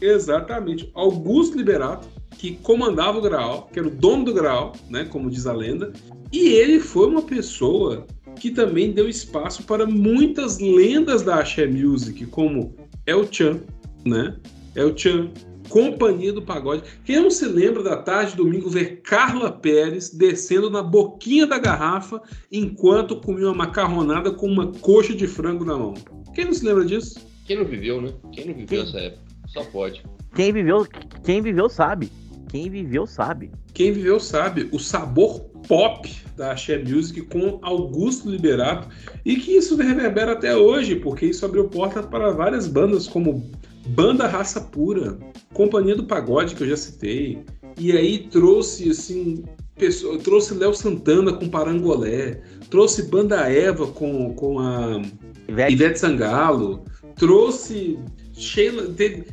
Exatamente. Augusto Liberato, que comandava o Graal, que era o dono do Graal, né? Como diz a lenda. E ele foi uma pessoa que também deu espaço para muitas lendas da Axé Music, como El Chan, né? El Chan, Companhia do Pagode. Quem não se lembra da tarde de domingo ver Carla Pérez descendo na boquinha da garrafa enquanto comia uma macarronada com uma coxa de frango na mão? Quem não se lembra disso? Quem não viveu, né? Quem não viveu Quem? essa época? Só pode. Quem viveu, quem viveu sabe. Quem viveu sabe. Quem viveu sabe. O sabor pop da Axé Music com Augusto Liberato e que isso reverbera até hoje, porque isso abriu porta para várias bandas como Banda Raça Pura, Companhia do Pagode, que eu já citei, e aí trouxe assim. Pessoa, trouxe Léo Santana com Parangolé, trouxe Banda Eva com, com a Ivete, Ivete Sangalo, trouxe Sheila, teve,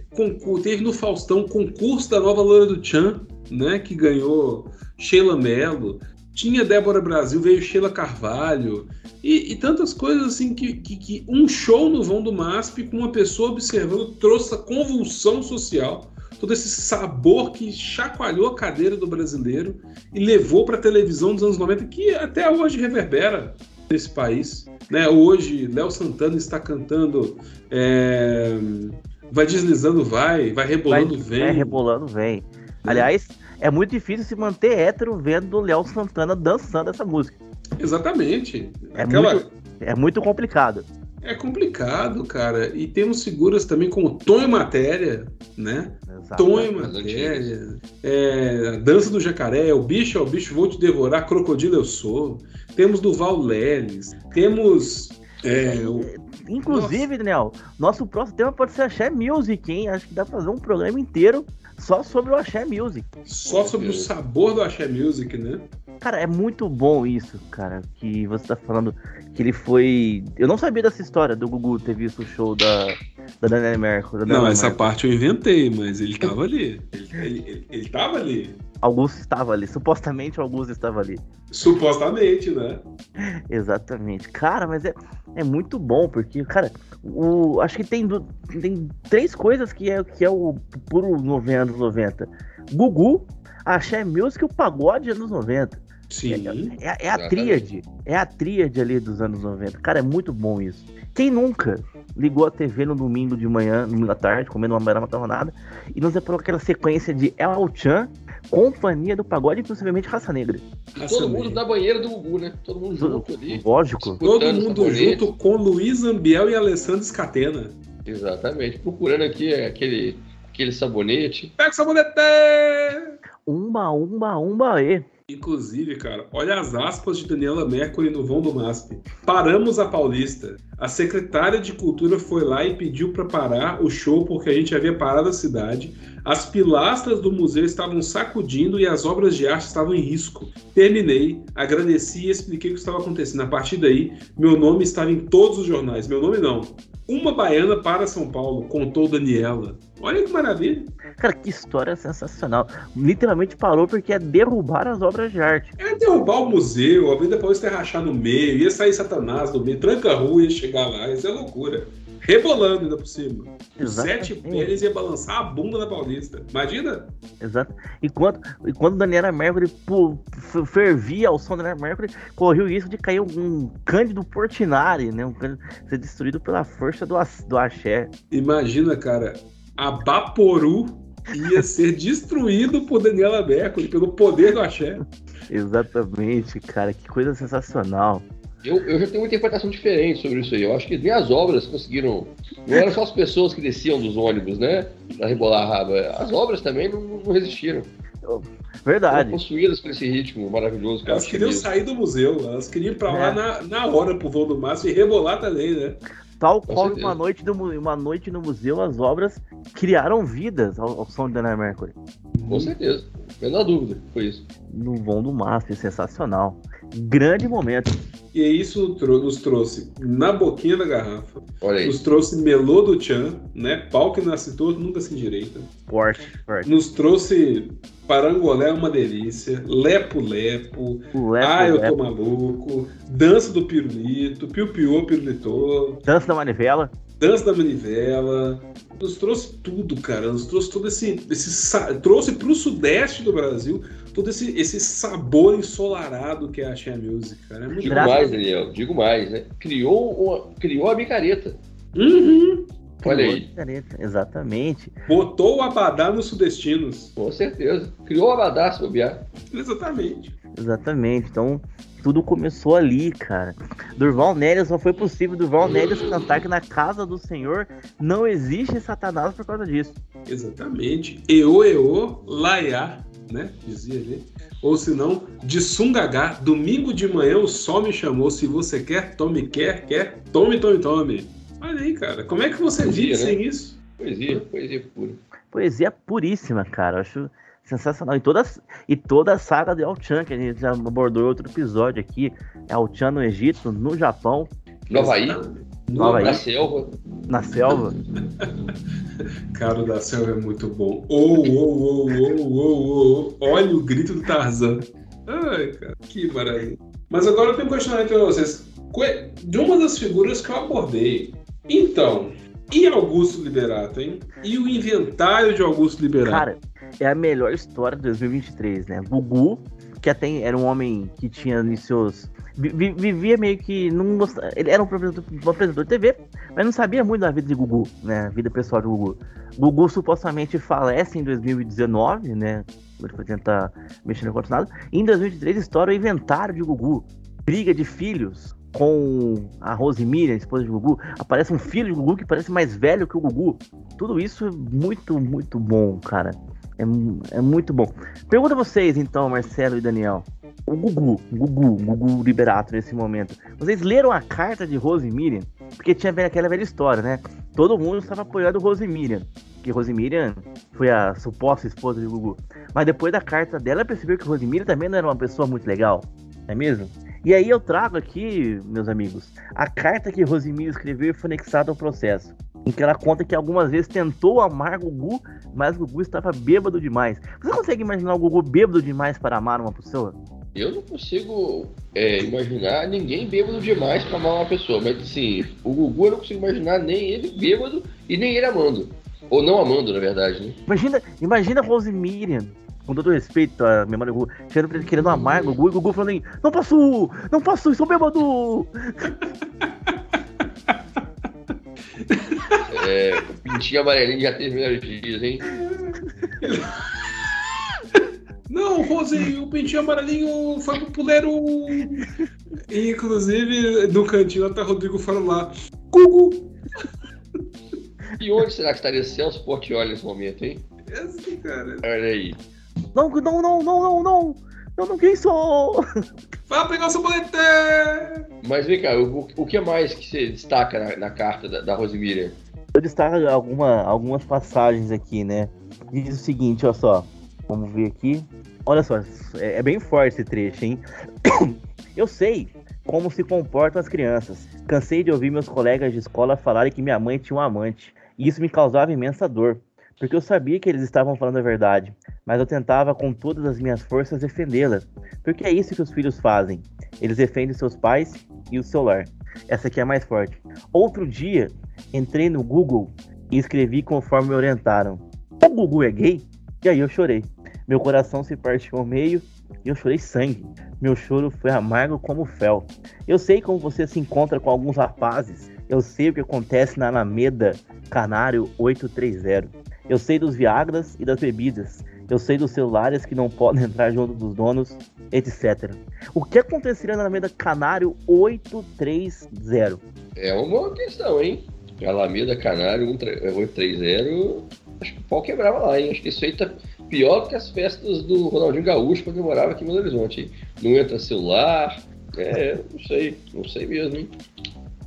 teve no Faustão concurso da nova Loura do Tchan, né, que ganhou Sheila Mello, tinha Débora Brasil, veio Sheila Carvalho, e, e tantas coisas assim que, que, que, um show no vão do MASP com uma pessoa observando trouxe a convulsão social, todo esse sabor que chacoalhou a cadeira do brasileiro e levou para a televisão dos anos 90, que até hoje reverbera nesse país. Né? Hoje, Léo Santana está cantando. É... Vai deslizando, vai, vai rebolando, vai, vem. Vai rebolando, vem. Aliás, é muito difícil se manter hétero vendo o Léo Santana dançando essa música. Exatamente. É, Aquela... muito, é muito complicado. É complicado, cara. E temos figuras também como Tom e Matéria, né? Exato. Tom e Matéria. É, Dança do Jacaré, O Bicho é o Bicho, Vou Te Devorar, Crocodilo Eu Sou. Temos Duval Leles. Temos... É, o... Inclusive, Nossa. Daniel, nosso próximo tema pode ser Axé Music, hein? Acho que dá pra fazer um programa inteiro só sobre o Axé Music. Só sobre o sabor do Axé Music, né? Cara, é muito bom isso, cara, que você tá falando que ele foi. Eu não sabia dessa história do Gugu ter visto o show da, da Daniela Mercury. Não, essa Mercury. parte eu inventei, mas ele tava ali. Ele, ele, ele, ele tava ali. Augusto estava ali. Supostamente Augusto estava ali. Supostamente, né? Exatamente. Cara, mas é, é muito bom, porque, cara, o, acho que tem, tem três coisas que é, que é o puro 90, anos 90. Gugu, Axé Music e o pagode anos 90. Sim. É, é, é a tríade. É a tríade ali dos anos 90. Cara, é muito bom isso. Quem nunca ligou a TV no domingo de manhã, no domingo à tarde, comendo uma beirama macarronada, e nos deparou aquela sequência de El Chan Companhia do Pagode e possivelmente Raça Negra. Raça todo mundo da banheira do Gugu, né? Todo mundo junto ali. Lógico. Todo mundo junto com Luiz Ambiel e Alessandro Scatena. Exatamente. Procurando aqui aquele, aquele sabonete. Pega o sabonete! Umba, umba, umba, e. Inclusive, cara, olha as aspas de Daniela Mercury no vão do MASP. Paramos a Paulista. A secretária de Cultura foi lá e pediu para parar o show porque a gente havia parado a cidade. As pilastras do museu estavam sacudindo e as obras de arte estavam em risco. Terminei, agradeci e expliquei o que estava acontecendo. A partir daí, meu nome estava em todos os jornais. Meu nome não. Uma baiana para São Paulo, contou Daniela. Olha que maravilha. Cara, que história sensacional. Literalmente parou porque é derrubar as obras de arte. É derrubar o museu, a vida Paulista ia rachar no meio, ia sair Satanás no meio, tranca a rua, ia chegar lá, isso é loucura. Rebolando ainda por cima. Sete pés ia balançar a bunda da Paulista. Imagina? Exato. E quando, e quando Daniela Mercury pô, fervia ao som da Daniela Mercury, correu o risco de cair um Cândido Portinari, né? Um Cândido ser destruído pela força do, do axé. Imagina, cara, a Baporu ia ser destruído por Daniela Mercury, pelo poder do axé. Exatamente, cara, que coisa sensacional. Eu, eu já tenho uma interpretação diferente sobre isso aí. Eu acho que nem as obras conseguiram. Não eram só as pessoas que desciam dos ônibus, né? Pra rebolar a raba. As obras também não, não resistiram. Verdade. Foram possuídas por esse ritmo maravilhoso. Que elas queriam mesmo. sair do museu, elas queriam ir pra é. lá na, na hora pro voo do máximo e rebolar também, né? Tal qual uma noite, do, uma noite no museu, as obras criaram vidas ao, ao som de Daniel Mercury. Com certeza, menor dúvida, foi isso. No vão do Mastro, sensacional. Grande momento. E isso nos trouxe na boquinha da garrafa. Olha aí. Nos trouxe Melô do Chan, né? Pau que nasce todo, nunca se endireita. Forte, forte. Nos trouxe Parangolé é uma delícia. Lepo Lepo. Lepo ah, eu tô maluco. Dança do Pirulito. Piu Piu Pirulitou. Dança da Manivela. Dança da Manivela. Nos trouxe tudo, cara. Nos trouxe todo esse. esse trouxe pro sudeste do Brasil todo esse, esse sabor ensolarado que é a Shea Music, cara. É digo mais, Daniel, digo mais, né? Criou, uma, criou a micareta. Uhum. Olha aí. Micareta, exatamente. Botou o abadá nos sudestinos. Com certeza. Criou o abadá, se bobear. Exatamente. Exatamente. Então, tudo começou ali, cara. Durval Nélias só foi possível Durval Nélias cantar que na casa do Senhor não existe Satanás por causa disso. Exatamente. Eô, eô, laiá né? Dizia ali. Ou se não, de Sungagá, domingo de manhã o sol me chamou. Se você quer, tome, quer, quer, tome, tome, tome. Olha aí, cara. Como é que você poesia, vive né? sem isso? Poesia, poesia pura. Poesia puríssima, cara. Eu acho sensacional. E toda, e toda a saga de Al-Chan, que a gente já abordou em outro episódio aqui. É Al-Chan no Egito, no Japão. No Havaí. No Havaí. Na selva. Na selva. Cara, o da selva é muito bom. Oh, oh, oh, oh, oh, oh. Olha o grito do Tarzan. Ai, cara, que maravilha. Mas agora eu tenho um questionamento para vocês. De uma das figuras que eu abordei. Então, e Augusto Liberato, hein? E o inventário de Augusto Liberato? Cara, é a melhor história de 2023, né? Gugu, que até era um homem que tinha nos seus vivia meio que. Não gostava, ele era um apresentador, de TV, mas não sabia muito da vida de Gugu, né? A vida pessoal de Gugu. Gugu supostamente falece em 2019, né? Foi tentar mexer no. E em 2023 estoura o inventário de Gugu. Briga de filhos com a Rose Miriam, esposa de Gugu. Aparece um filho de Gugu que parece mais velho que o Gugu. Tudo isso é muito, muito bom, cara. É, é muito bom. Pergunta a vocês, então, Marcelo e Daniel o Gugu, Gugu, Gugu Liberato nesse momento. Vocês leram a carta de Rose Miriam? Porque tinha aquela velha história, né? Todo mundo estava apoiando Rose Miriam. Que Rose Miriam foi a suposta esposa de Gugu. Mas depois da carta dela, percebeu que Rose Miriam também não era uma pessoa muito legal. Não é mesmo? E aí eu trago aqui, meus amigos, a carta que Rosemiro escreveu e foi anexada ao processo. Em que ela conta que algumas vezes tentou amar Gugu, mas Gugu estava bêbado demais. Você consegue imaginar o Gugu bêbado demais para amar uma pessoa? Eu não consigo é, imaginar ninguém bêbado demais para amar uma pessoa. Mas assim, o Gugu eu não consigo imaginar nem ele bêbado e nem ele amando. Ou não amando, na verdade, né? Imagina, imagina Rose Miriam, com todo respeito à memória do Gugu, querendo, querendo amar o Gugu e o Gugu falando assim, não posso, não posso, estou bêbado! É, o pintinho amarelinho já teve melhores dias, hein? Não, Rose, o pentinho amarelinho foi pro puleiro. Inclusive, no cantinho tá Rodrigo falando lá. Gugu! E onde será que estaria Celso Portioli nesse momento, hein? Esse cara. Olha aí. Não, não, não, não, não, não! Eu não quem sou! Vai pegar o seu boletim! Mas vem cá, o, o que mais que você destaca na, na carta da, da Rosemiriam? Eu destaco alguma, algumas passagens aqui, né? Diz o seguinte, olha só. Vamos ver aqui. Olha só, é, é bem forte esse trecho, hein? Eu sei como se comportam as crianças. Cansei de ouvir meus colegas de escola falarem que minha mãe tinha um amante. E isso me causava imensa dor, porque eu sabia que eles estavam falando a verdade, mas eu tentava com todas as minhas forças defendê-la, porque é isso que os filhos fazem. Eles defendem seus pais e o seu lar. Essa aqui é a mais forte. Outro dia, entrei no Google e escrevi conforme me orientaram. O Google é gay? E aí eu chorei. Meu coração se partiu ao meio e eu chorei sangue. Meu choro foi amargo como fel. Eu sei como você se encontra com alguns rapazes. Eu sei o que acontece na Alameda Canário 830. Eu sei dos Viagras e das bebidas. Eu sei dos celulares que não podem entrar junto dos donos, etc. O que aconteceria na Alameda Canário 830? É uma boa questão, hein? Alameda Canário 830, acho que o pau quebrava lá, hein? Acho que isso aí tá pior do que as festas do Ronaldinho Gaúcho quando eu morava aqui em Belo Horizonte. Hein? Não entra celular, é, não sei, não sei mesmo, hein?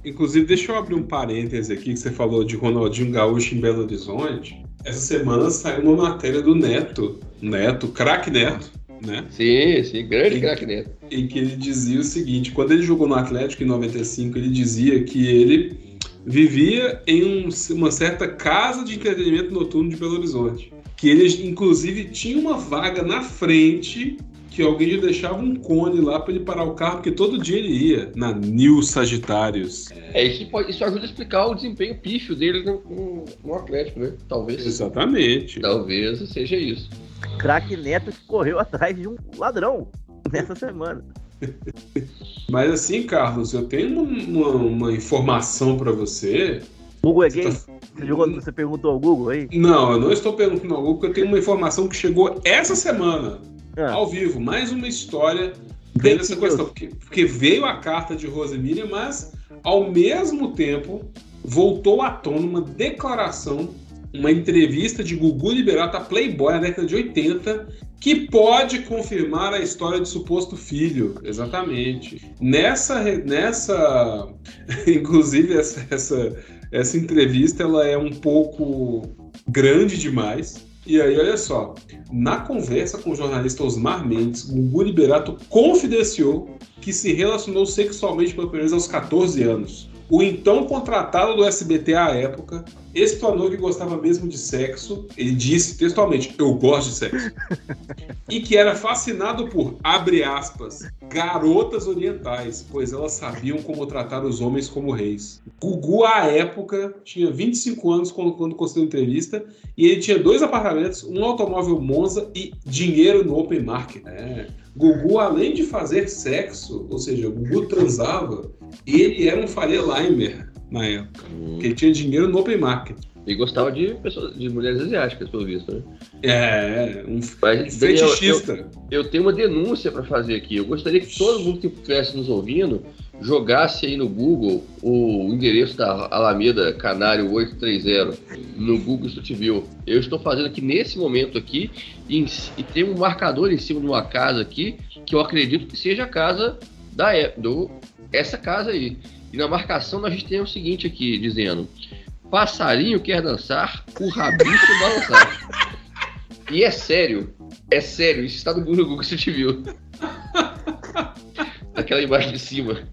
Inclusive, deixa eu abrir um parêntese aqui, que você falou de Ronaldinho Gaúcho em Belo Horizonte. Essa semana saiu uma matéria do Neto, Neto, craque Neto, né? Sim, sim, grande craque Neto. Em que ele dizia o seguinte, quando ele jogou no Atlético em 95, ele dizia que ele vivia em um, uma certa casa de entretenimento noturno de Belo Horizonte. Que ele, inclusive, tinha uma vaga na frente que alguém já deixava um cone lá para ele parar o carro, porque todo dia ele ia na New Sagitários. É, isso, pode, isso ajuda a explicar o desempenho pífio dele no, no, Atlético, né? Talvez. Exatamente. Talvez seja isso. Craque Neto que correu atrás de um ladrão nessa semana. Mas assim, Carlos, eu tenho uma, uma informação para você. Google é gay? Você, tá... você, jogou, você perguntou ao Google aí? Não, eu não estou perguntando ao Google, porque eu tenho uma informação que chegou essa semana, ah. ao vivo. Mais uma história dessa questão. Porque, porque, veio a carta de Rosemília, mas ao mesmo tempo voltou à tona uma declaração, uma entrevista de Gugu Liberato a Playboy na década de 80, que pode confirmar a história de suposto filho, exatamente. Nessa, nessa, inclusive essa, essa, essa entrevista ela é um pouco grande demais. E aí, olha só, na conversa com o jornalista Osmar Mendes, Gugu Liberato confidenciou que se relacionou sexualmente pela primeira vez aos 14 anos. O então contratado do SBT à época explanou que gostava mesmo de sexo. Ele disse textualmente: Eu gosto de sexo. e que era fascinado por, abre aspas, garotas orientais, pois elas sabiam como tratar os homens como reis. Gugu, à época, tinha 25 anos quando, quando concedeu entrevista e ele tinha dois apartamentos, um automóvel Monza e dinheiro no open market. É. Gugu, além de fazer sexo, ou seja, Gugu transava, ele era um Faria Limer na época. Hum. Porque ele tinha dinheiro no open market. E gostava de pessoas, de mulheres asiáticas, pelo visto, né? É, um, Mas, fetichista. Eu, eu, eu, tenho uma denúncia para fazer aqui. Eu gostaria que todo mundo que estivesse nos ouvindo jogasse aí no Google o endereço da Alameda Canário 830 no Google Street View. Eu estou fazendo aqui nesse momento aqui e, e tem um marcador em cima de uma casa aqui que eu acredito que seja a casa da do essa casa aí. E na marcação nós tem o seguinte aqui, dizendo: Passarinho quer dançar, o rabicho balançar. E é sério, é sério, isso está no Google que você te viu. Aquela imagem de cima.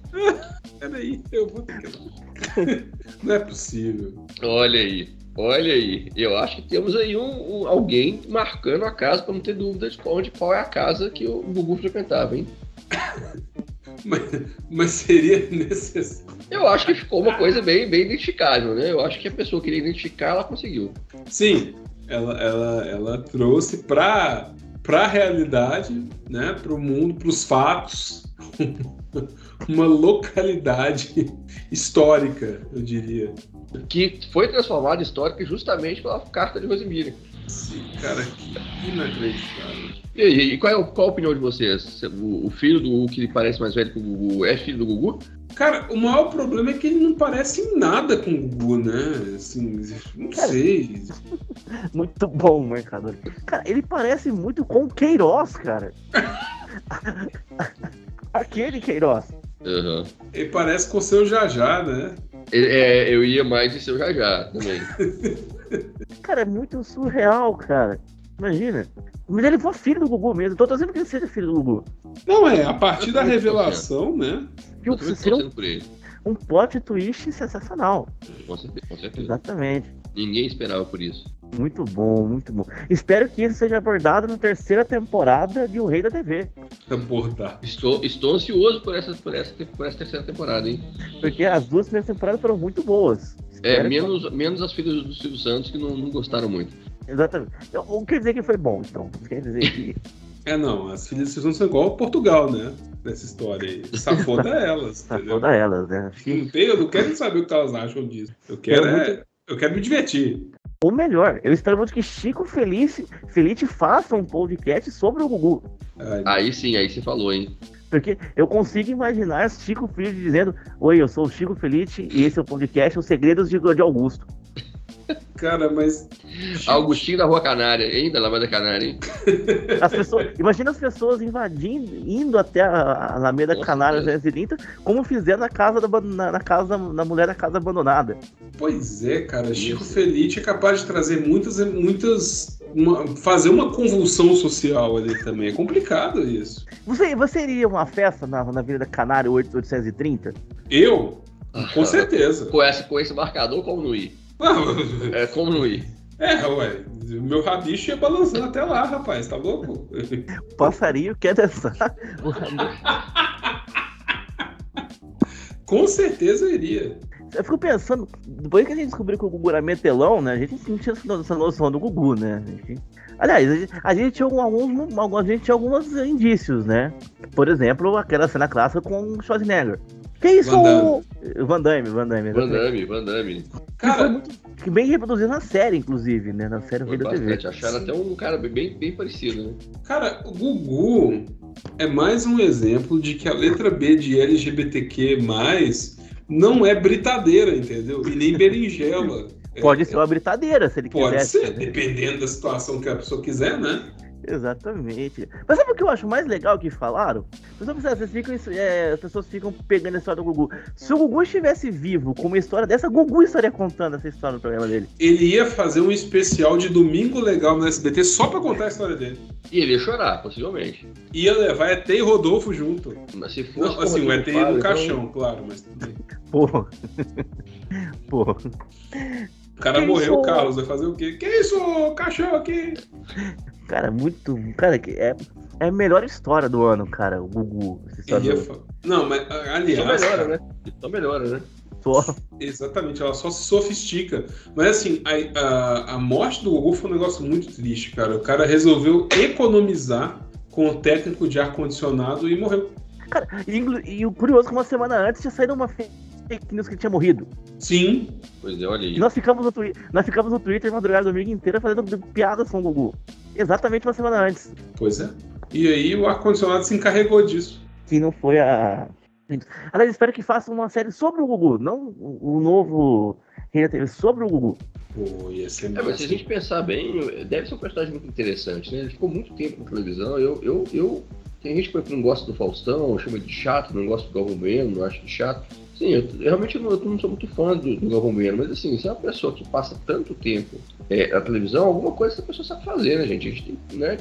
Peraí, eu vou ter que. Não é possível. Olha aí, olha aí. Eu acho que temos aí um, um alguém marcando a casa para não ter dúvida de onde qual é a casa que o Gugu frequentava, hein? Mas, mas seria necessário. Eu acho que ficou uma coisa bem, bem identificável, né? Eu acho que a pessoa queria identificar, ela conseguiu. Sim, ela, ela, ela trouxe para a realidade, né? Para o mundo, para os fatos, uma localidade histórica, eu diria. Que foi transformada histórica justamente pela carta de Rosemary. Sim, cara, que inacreditável. E aí, e qual, é, qual a opinião de vocês? O, o filho do Gugu que parece mais velho que o Gugu é filho do Gugu? Cara, o maior problema é que ele não parece em nada com o Gugu, né? Assim, não cara, sei. Muito bom, mercador. Cara, ele parece muito com o Queiroz, cara. Aquele Queiroz. Uhum. Ele parece com o seu Jajá, né? É, eu ia mais de seu Jajá também. cara, é muito surreal, cara. Imagina. Mas ele foi filho do Gugu mesmo. Tô dizendo que ele seja filho do Gugu. Não, é, a partir da revelação, né? Eu tô um, por ele. um plot twist sensacional. Com certeza, com certeza. Exatamente. Ninguém esperava por isso. Muito bom, muito bom. Espero que isso seja abordado na terceira temporada de O Rei da TV. Abordar. Estou, estou ansioso por essa, por, essa, por essa terceira temporada, hein? Porque as duas primeiras temporadas foram muito boas. É, menos, que... menos as filhas do Silvio Santos que não, não gostaram muito. Exatamente. Não quer dizer que foi bom, então. Quer dizer que. É, não. As filhas Silvio Santos são igual Portugal, né? Nessa história aí. Safoda elas. Safoda elas, né? Não tem, eu não quero saber o que elas acham disso. Eu quero, é, muito... eu quero me divertir. Ou melhor, eu espero muito que Chico Felice, Felice faça um podcast sobre o Gugu. Ai, aí sim, aí você falou, hein? Porque eu consigo imaginar Chico Felice dizendo: Oi, eu sou o Chico Felice e esse é o podcast Os Segredos de, de Augusto. Cara, mas. Augustinho da Rua Canária, ainda lá da Canária, hein? As pessoas, imagina as pessoas invadindo, indo até a Alameda Nossa, Canária 230, como fizeram na casa da, na, na, casa na mulher da casa abandonada. Pois é, cara. Chico Felice é capaz de trazer muitas. muitas uma, fazer uma convulsão social ali também. É complicado isso. Você, você iria uma festa na, na Avenida Canária 830? Eu? Com certeza. Com esse, com esse marcador, como não ir? É como não ir. É, ué. Meu rabicho ia balançando até lá, rapaz. Tá louco? O passarinho quer dançar. Com certeza iria. Eu fico pensando, depois que a gente descobriu que o Gugu era metelão, né? A gente não tinha essa noção do Gugu, né? A gente... Aliás, a gente, a gente tinha alguns, a gente tinha alguns indícios, né? Por exemplo, aquela cena clássica com o Schwarzenegger. Que isso? Van Damme. Van Damme, Van Damme. Van Damme, Van Damme. Cara, muito, bem reproduzido na série, inclusive, né? Na série Vida TV. Acharam até um cara bem, bem parecido, né? Cara, o Gugu é mais um exemplo de que a letra B de LGBTQ+, não é britadeira, entendeu? E nem berinjela. Pode é, ser uma britadeira, se ele pode quiser. Pode ser, né? dependendo da situação que a pessoa quiser, né? Exatamente. Mas sabe o que eu acho mais legal que falaram? Vocês ficam, é, as pessoas ficam pegando a história do Gugu. Se o Gugu estivesse vivo com uma história dessa, Gugu estaria contando essa história no programa dele. Ele ia fazer um especial de Domingo Legal no SBT só pra contar a história dele. E ele ia chorar, possivelmente. Ia levar ET e Rodolfo junto. Mas se fosse. Não, assim, o ET no caixão, então... claro, mas. Porra. Porra. O cara que morreu, o Carlos, vai fazer o quê? Que isso, caixão aqui? Cara, muito. Cara, é, é a melhor história do ano, cara, o Gugu. Do... Não, mas aliás. Só melhora, né? Só melhora, né? Só. Exatamente, ela só se sofistica. Mas assim, a, a, a morte do Gugu foi um negócio muito triste, cara. O cara resolveu economizar com o técnico de ar-condicionado e morreu. Cara, e, e, o curioso é que uma semana antes tinha saído uma fake news que ele tinha morrido. Sim. Pois é, olha aí. Nós ficamos no, twi nós ficamos no Twitter madrugada domingo inteira fazendo piadas com o Gugu. Exatamente uma semana antes. Pois é. E aí o ar-condicionado se encarregou disso. Que não foi a. Aliás, espero que faça uma série sobre o Gugu, não o novo Rei da TV, sobre o Gugu. Pô, ia ser é, mas se a gente pensar bem, deve ser um personagem muito interessante, né? Ele ficou muito tempo na televisão. Eu, eu, eu... Tem gente que não gosta do Faustão, chama de chato, não gosta do Galvão Bueno, não acho de chato. Sim, eu, eu realmente não, eu não, sou muito fã do, do Galvão Bueno, mas assim, se é uma pessoa que passa tanto tempo é, na televisão, alguma coisa essa pessoa sabe fazer, né, gente? A gente tem, né?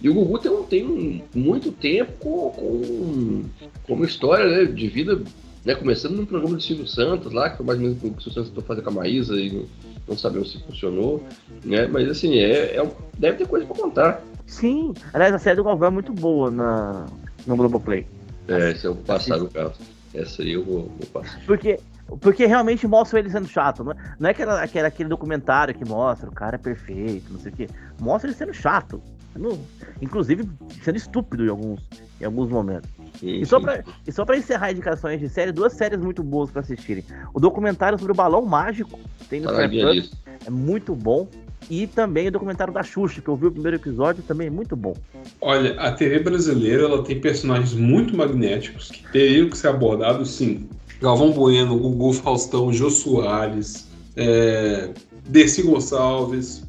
E o Gugu tem, tem muito tempo com, com, com uma história né, de vida, né, começando no programa do Silvio Santos lá, que foi mais ou menos o que o Silvio Santos tentou fazer com a Maísa e não, não sabemos se funcionou, né? Mas assim, é, é deve ter coisa para contar. Sim, aliás, a série do Galvão é muito boa na, no Globoplay. É, se eu passar o caso. Essa aí eu vou, vou passar. Porque, porque realmente mostra ele sendo chato. Não é, não é aquela, aquela, aquele documentário que mostra o cara é perfeito, não sei o quê. Mostra ele sendo chato. Sendo, inclusive sendo estúpido em alguns, em alguns momentos. Sim, e, só pra, e só pra encerrar indicações de série, duas séries muito boas para assistirem. O documentário sobre o balão mágico tem no Plus, é muito bom. E também o documentário da Xuxa, que eu vi o primeiro episódio, também é muito bom. Olha, a TV brasileira ela tem personagens muito magnéticos que teriam que ser abordados, sim. Galvão Bueno, Gugu Faustão, Jô Soares, é, Dercy Gonçalves,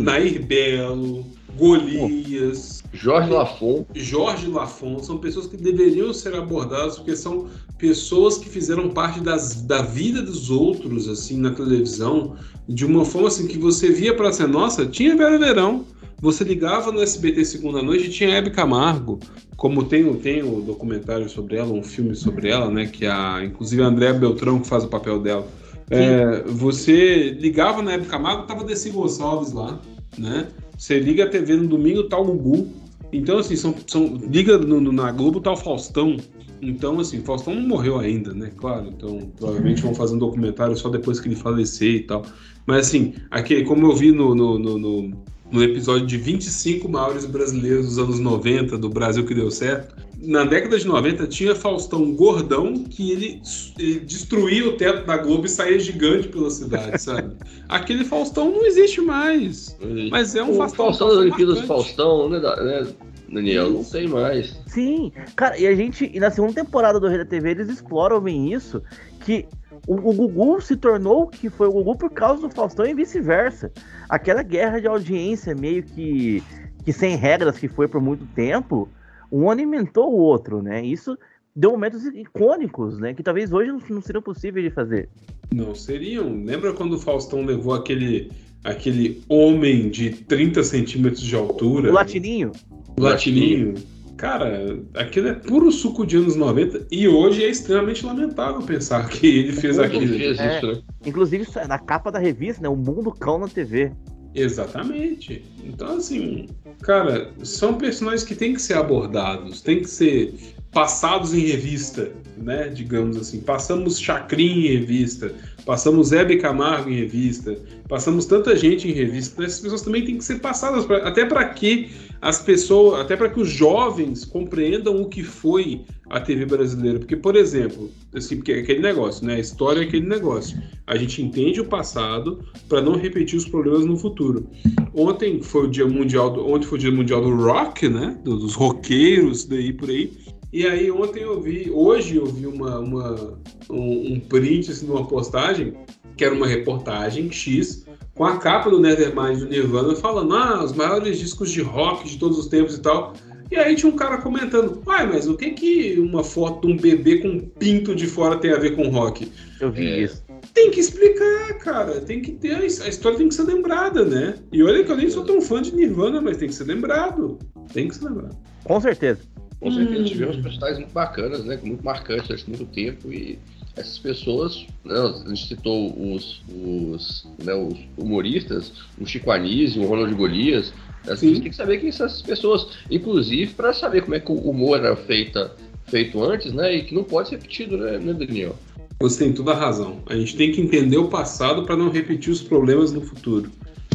Nair Belo, Golias. Jorge Lafon. Jorge Lafon são pessoas que deveriam ser abordadas porque são pessoas que fizeram parte das, da vida dos outros assim na televisão de uma forma assim que você via para ser nossa tinha Vera Verão. Você ligava no SBT segunda noite e tinha Hebe Camargo como tem, tem o documentário sobre ela um filme sobre ela né que a inclusive a Andréa Beltrão que faz o papel dela. É, você ligava na Hebe Camargo tava Desi Gonçalves lá né você liga a TV no domingo, tá o Gugu. Então, assim, são, são, liga no, no, na Globo, tá o Faustão. Então, assim, Faustão não morreu ainda, né? Claro, então provavelmente vão fazer um documentário só depois que ele falecer e tal. Mas, assim, aqui, como eu vi no, no, no, no episódio de 25 maiores brasileiros dos anos 90, do Brasil que deu certo, na década de 90 tinha Faustão gordão que ele, ele, destruía o teto da Globo e saía gigante pela cidade, sabe? Aquele Faustão não existe mais. Mas é um o Faustão. Faustão das Olimpíadas Faustão, né, né, Daniel? Não tem mais. Sim, cara, e a gente, e na segunda temporada do Rei da TV, eles exploram bem isso, que o, o Gugu se tornou o que foi o Gugu por causa do Faustão e vice-versa. Aquela guerra de audiência meio que, que sem regras que foi por muito tempo um alimentou o outro, né? Isso deu momentos icônicos, né? Que talvez hoje não, seriam possíveis de fazer. Não seriam. Lembra quando o Faustão levou aquele, aquele homem de 30 centímetros de altura? O latininho. O latininho. Cara, aquilo é puro suco de anos 90 e hoje é extremamente lamentável pensar que ele fez aquilo. Fez é, isso, né? Inclusive, na capa da revista, né? O Mundo Cão na TV. Exatamente. Então, assim, cara, são personagens que têm que ser abordados, têm que ser passados em revista, né? Digamos assim. Passamos Chacrin em revista, passamos Hebe Camargo em revista, passamos tanta gente em revista. Essas pessoas também têm que ser passadas, pra, até para que as pessoas, até para que os jovens compreendam o que foi a TV brasileira. Porque, por exemplo, assim, porque é aquele negócio, né? A história é aquele negócio. A gente entende o passado para não repetir os problemas no futuro. Ontem foi o dia mundial do, ontem foi o dia mundial do rock, né? Dos roqueiros, daí por aí. E aí ontem eu vi, hoje eu vi uma, uma um, um print assim, de uma postagem que era uma reportagem X com a capa do Nevermind do Nirvana falando, ah, os maiores discos de rock de todos os tempos e tal. E aí tinha um cara comentando, pai, mas o que que uma foto de um bebê com um pinto de fora tem a ver com rock? Eu vi é, isso. Tem que explicar, cara. Tem que ter. A história tem que ser lembrada, né? E olha que eu nem sou tão fã de Nirvana, mas tem que ser lembrado. Tem que ser lembrado. Com certeza. Com certeza hum. tivemos personagens muito bacanas, né? Muito marcantes durante muito tempo e essas pessoas, né, a gente citou os, os, né, os humoristas, o Chico Anísio, o Ronald Golias, a gente tem que saber quem são essas pessoas, inclusive para saber como é que o humor era feita, feito antes, né, e que não pode ser repetido, né, né Daniel? Você tem toda a razão. A gente tem que entender o passado para não repetir os problemas no futuro.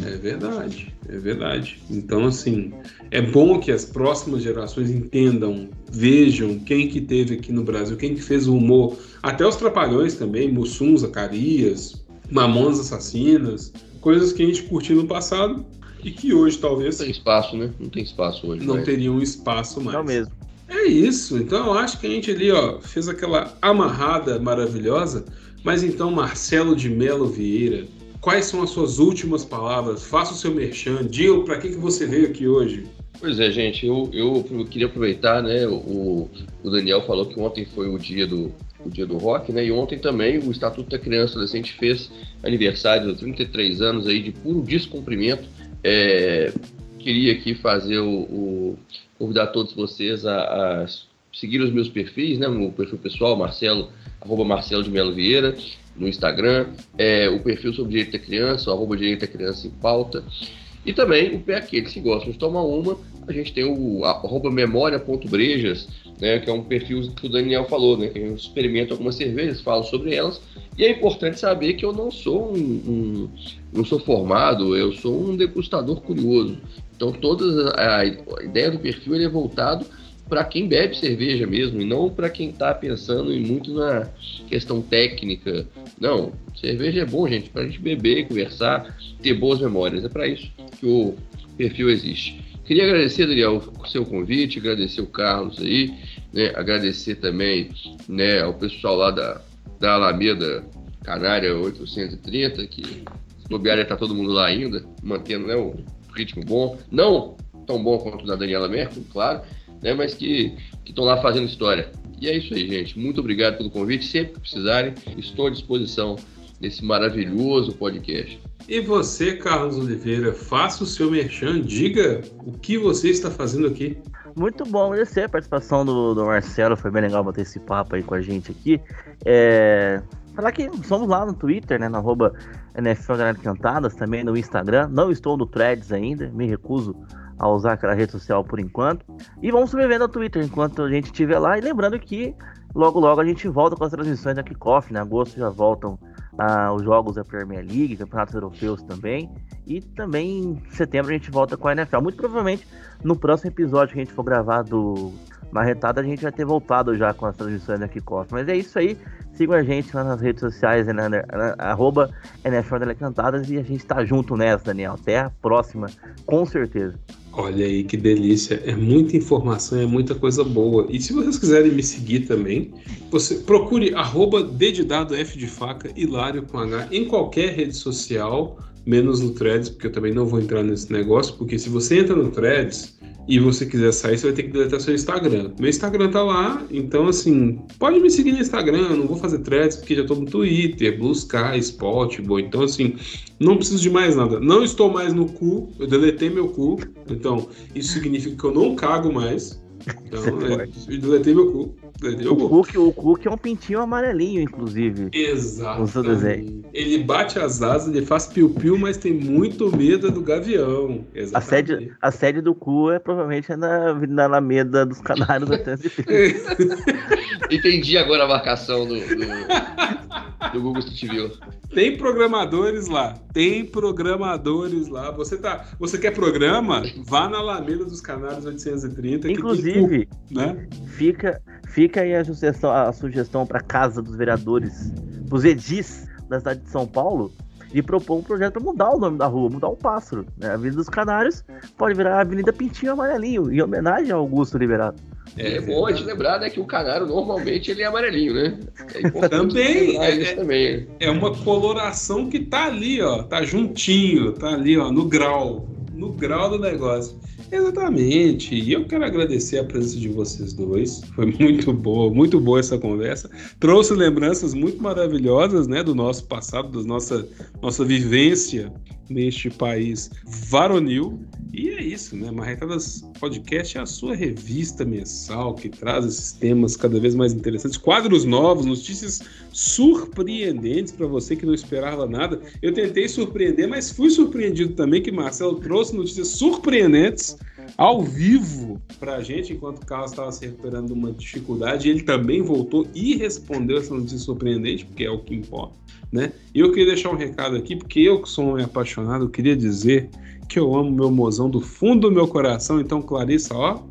É verdade, é verdade. Então, assim, é bom que as próximas gerações entendam, vejam quem que teve aqui no Brasil, quem que fez o humor, até os trapalhões também, Mussum, Zacarias, Mamonas Assassinas, coisas que a gente curtiu no passado e que hoje talvez... Não tem espaço, né? Não tem espaço hoje. Não teriam um espaço mais. Não mesmo. É isso. Então, eu acho que a gente ali, ó, fez aquela amarrada maravilhosa, mas então Marcelo de Melo Vieira quais são as suas últimas palavras? Faça o seu merchan, diga para que, que você veio aqui hoje. Pois é, gente, eu, eu queria aproveitar, né? O, o Daniel falou que ontem foi o dia do, o dia do rock, né? E ontem também o Estatuto da Criança e Adolescente fez aniversário de 33 anos aí de puro descumprimento. É, queria aqui fazer o, o, convidar todos vocês a, a, seguir os meus perfis, né? O perfil pessoal, Marcelo, arroba Marcelo de Melo Vieira, no Instagram, é, o perfil sobre direito da criança, o arroba direito da criança em pauta. E também o pé aqueles que gostam de tomar uma, a gente tem o memória.brejas, né, que é um perfil que o Daniel falou, né, que eu experimento algumas cervejas, falo sobre elas, e é importante saber que eu não sou um, um não sou formado, eu sou um degustador curioso. Então toda a, a ideia do perfil é voltado para quem bebe cerveja mesmo, e não para quem está pensando muito na questão técnica. Não, cerveja é bom, gente, para a gente beber, conversar, ter boas memórias. É para isso que o perfil existe. Queria agradecer, Daniel, o seu convite, agradecer o Carlos aí, né, agradecer também né, ao pessoal lá da, da Alameda Canária 830, que bobear está todo mundo lá ainda, mantendo né, o ritmo bom. Não tão bom quanto da Daniela Merkel, claro, né, mas que estão lá fazendo história. E é isso aí, gente. Muito obrigado pelo convite. Sempre que precisarem, estou à disposição nesse maravilhoso podcast. E você, Carlos Oliveira, faça o seu merchan, diga o que você está fazendo aqui. Muito bom agradecer a participação do, do Marcelo, foi bem legal bater esse papo aí com a gente aqui. É, falar que somos lá no Twitter, né, no arroba NFL Cantadas, também no Instagram. Não estou no Threads ainda, me recuso a usar aquela rede social por enquanto. E vamos sobrevivendo no Twitter enquanto a gente estiver lá. E lembrando que logo logo a gente volta com as transmissões da Kickoff, né? Em agosto já voltam ah, os jogos da Premier League, campeonatos europeus também. E também em setembro a gente volta com a NFL. Muito provavelmente no próximo episódio que a gente for gravar do Marretada, a gente vai ter voltado já com as transmissões da Kickoff. Mas é isso aí. Sigam a gente lá nas redes sociais, né, né, arroba NFL Cantadas, e a gente tá junto nessa, Daniel. Até a próxima, com certeza. Olha aí que delícia, é muita informação, é muita coisa boa. E se vocês quiserem me seguir também, você procure arroba dedidado F de faca, hilário com H, em qualquer rede social, menos no Threads, porque eu também não vou entrar nesse negócio, porque se você entra no Threads, e você quiser sair, você vai ter que deletar seu Instagram. Meu Instagram tá lá, então assim, pode me seguir no Instagram, eu não vou fazer threads porque já tô no Twitter, Blue Sky, Spotify, então assim, não preciso de mais nada. Não estou mais no cu, eu deletei meu cu, então isso significa que eu não cago mais. Então, é, eu deletei meu cu. O Cook, o Cook é um pintinho amarelinho, inclusive. Exato. Ele bate as asas, ele faz piu-piu, mas tem muito medo do gavião. A sede, a sede do cu é provavelmente na, na Alameda dos Canários da Entendi agora a marcação do, do, do Google Street View. Tem programadores lá. Tem programadores lá. Você tá, você quer programa? Vá na Alameda dos Canários 830. Inclusive, né? fica Fica aí a sugestão, a sugestão para Casa dos Vereadores, os edis da cidade de São Paulo, de propor um projeto para mudar o nome da rua, mudar o pássaro. Né? A Avenida dos Canários pode virar a Avenida Pintinho Amarelinho, em homenagem ao Augusto Liberato. É, é bom a gente lembrar né, que o canário normalmente ele é amarelinho, né? É também, é, é, também. É uma coloração que tá ali, ó, tá juntinho, tá ali, ó, no grau, no grau do negócio. Exatamente. E eu quero agradecer a presença de vocês dois. Foi muito boa, muito boa essa conversa. Trouxe lembranças muito maravilhosas, né, do nosso passado, da nossa nossa vivência neste país varonil. E é isso, né? Marretadas Podcast é a sua revista mensal que traz esses temas cada vez mais interessantes, quadros novos, notícias surpreendentes para você que não esperava nada. Eu tentei surpreender, mas fui surpreendido também que Marcelo trouxe notícias surpreendentes ao vivo para a gente, enquanto o Carlos estava se recuperando de uma dificuldade. Ele também voltou e respondeu essa notícia surpreendente, porque é o que importa. Né? E eu queria deixar um recado aqui, porque eu que sou um apaixonado, queria dizer que eu amo meu mozão do fundo do meu coração. Então, Clarissa, ó,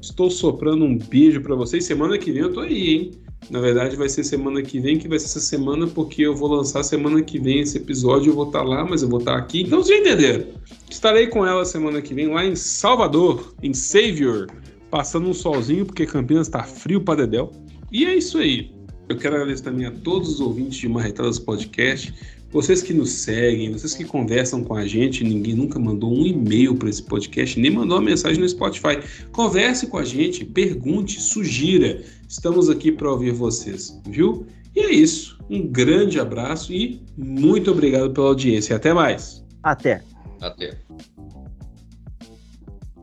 estou soprando um beijo para vocês. Semana que vem eu tô aí, hein? Na verdade, vai ser semana que vem, que vai ser essa semana, porque eu vou lançar semana que vem esse episódio. Eu vou estar tá lá, mas eu vou estar tá aqui. Então, vocês entenderam. Estarei com ela semana que vem lá em Salvador, em Savior, passando um solzinho, porque Campinas está frio para Dedel. E é isso aí. Eu quero agradecer também a todos os ouvintes de Marretadas Podcast, vocês que nos seguem, vocês que conversam com a gente, ninguém nunca mandou um e-mail para esse podcast, nem mandou uma mensagem no Spotify. Converse com a gente, pergunte, sugira. Estamos aqui para ouvir vocês, viu? E é isso. Um grande abraço e muito obrigado pela audiência. Até mais. Até. Até.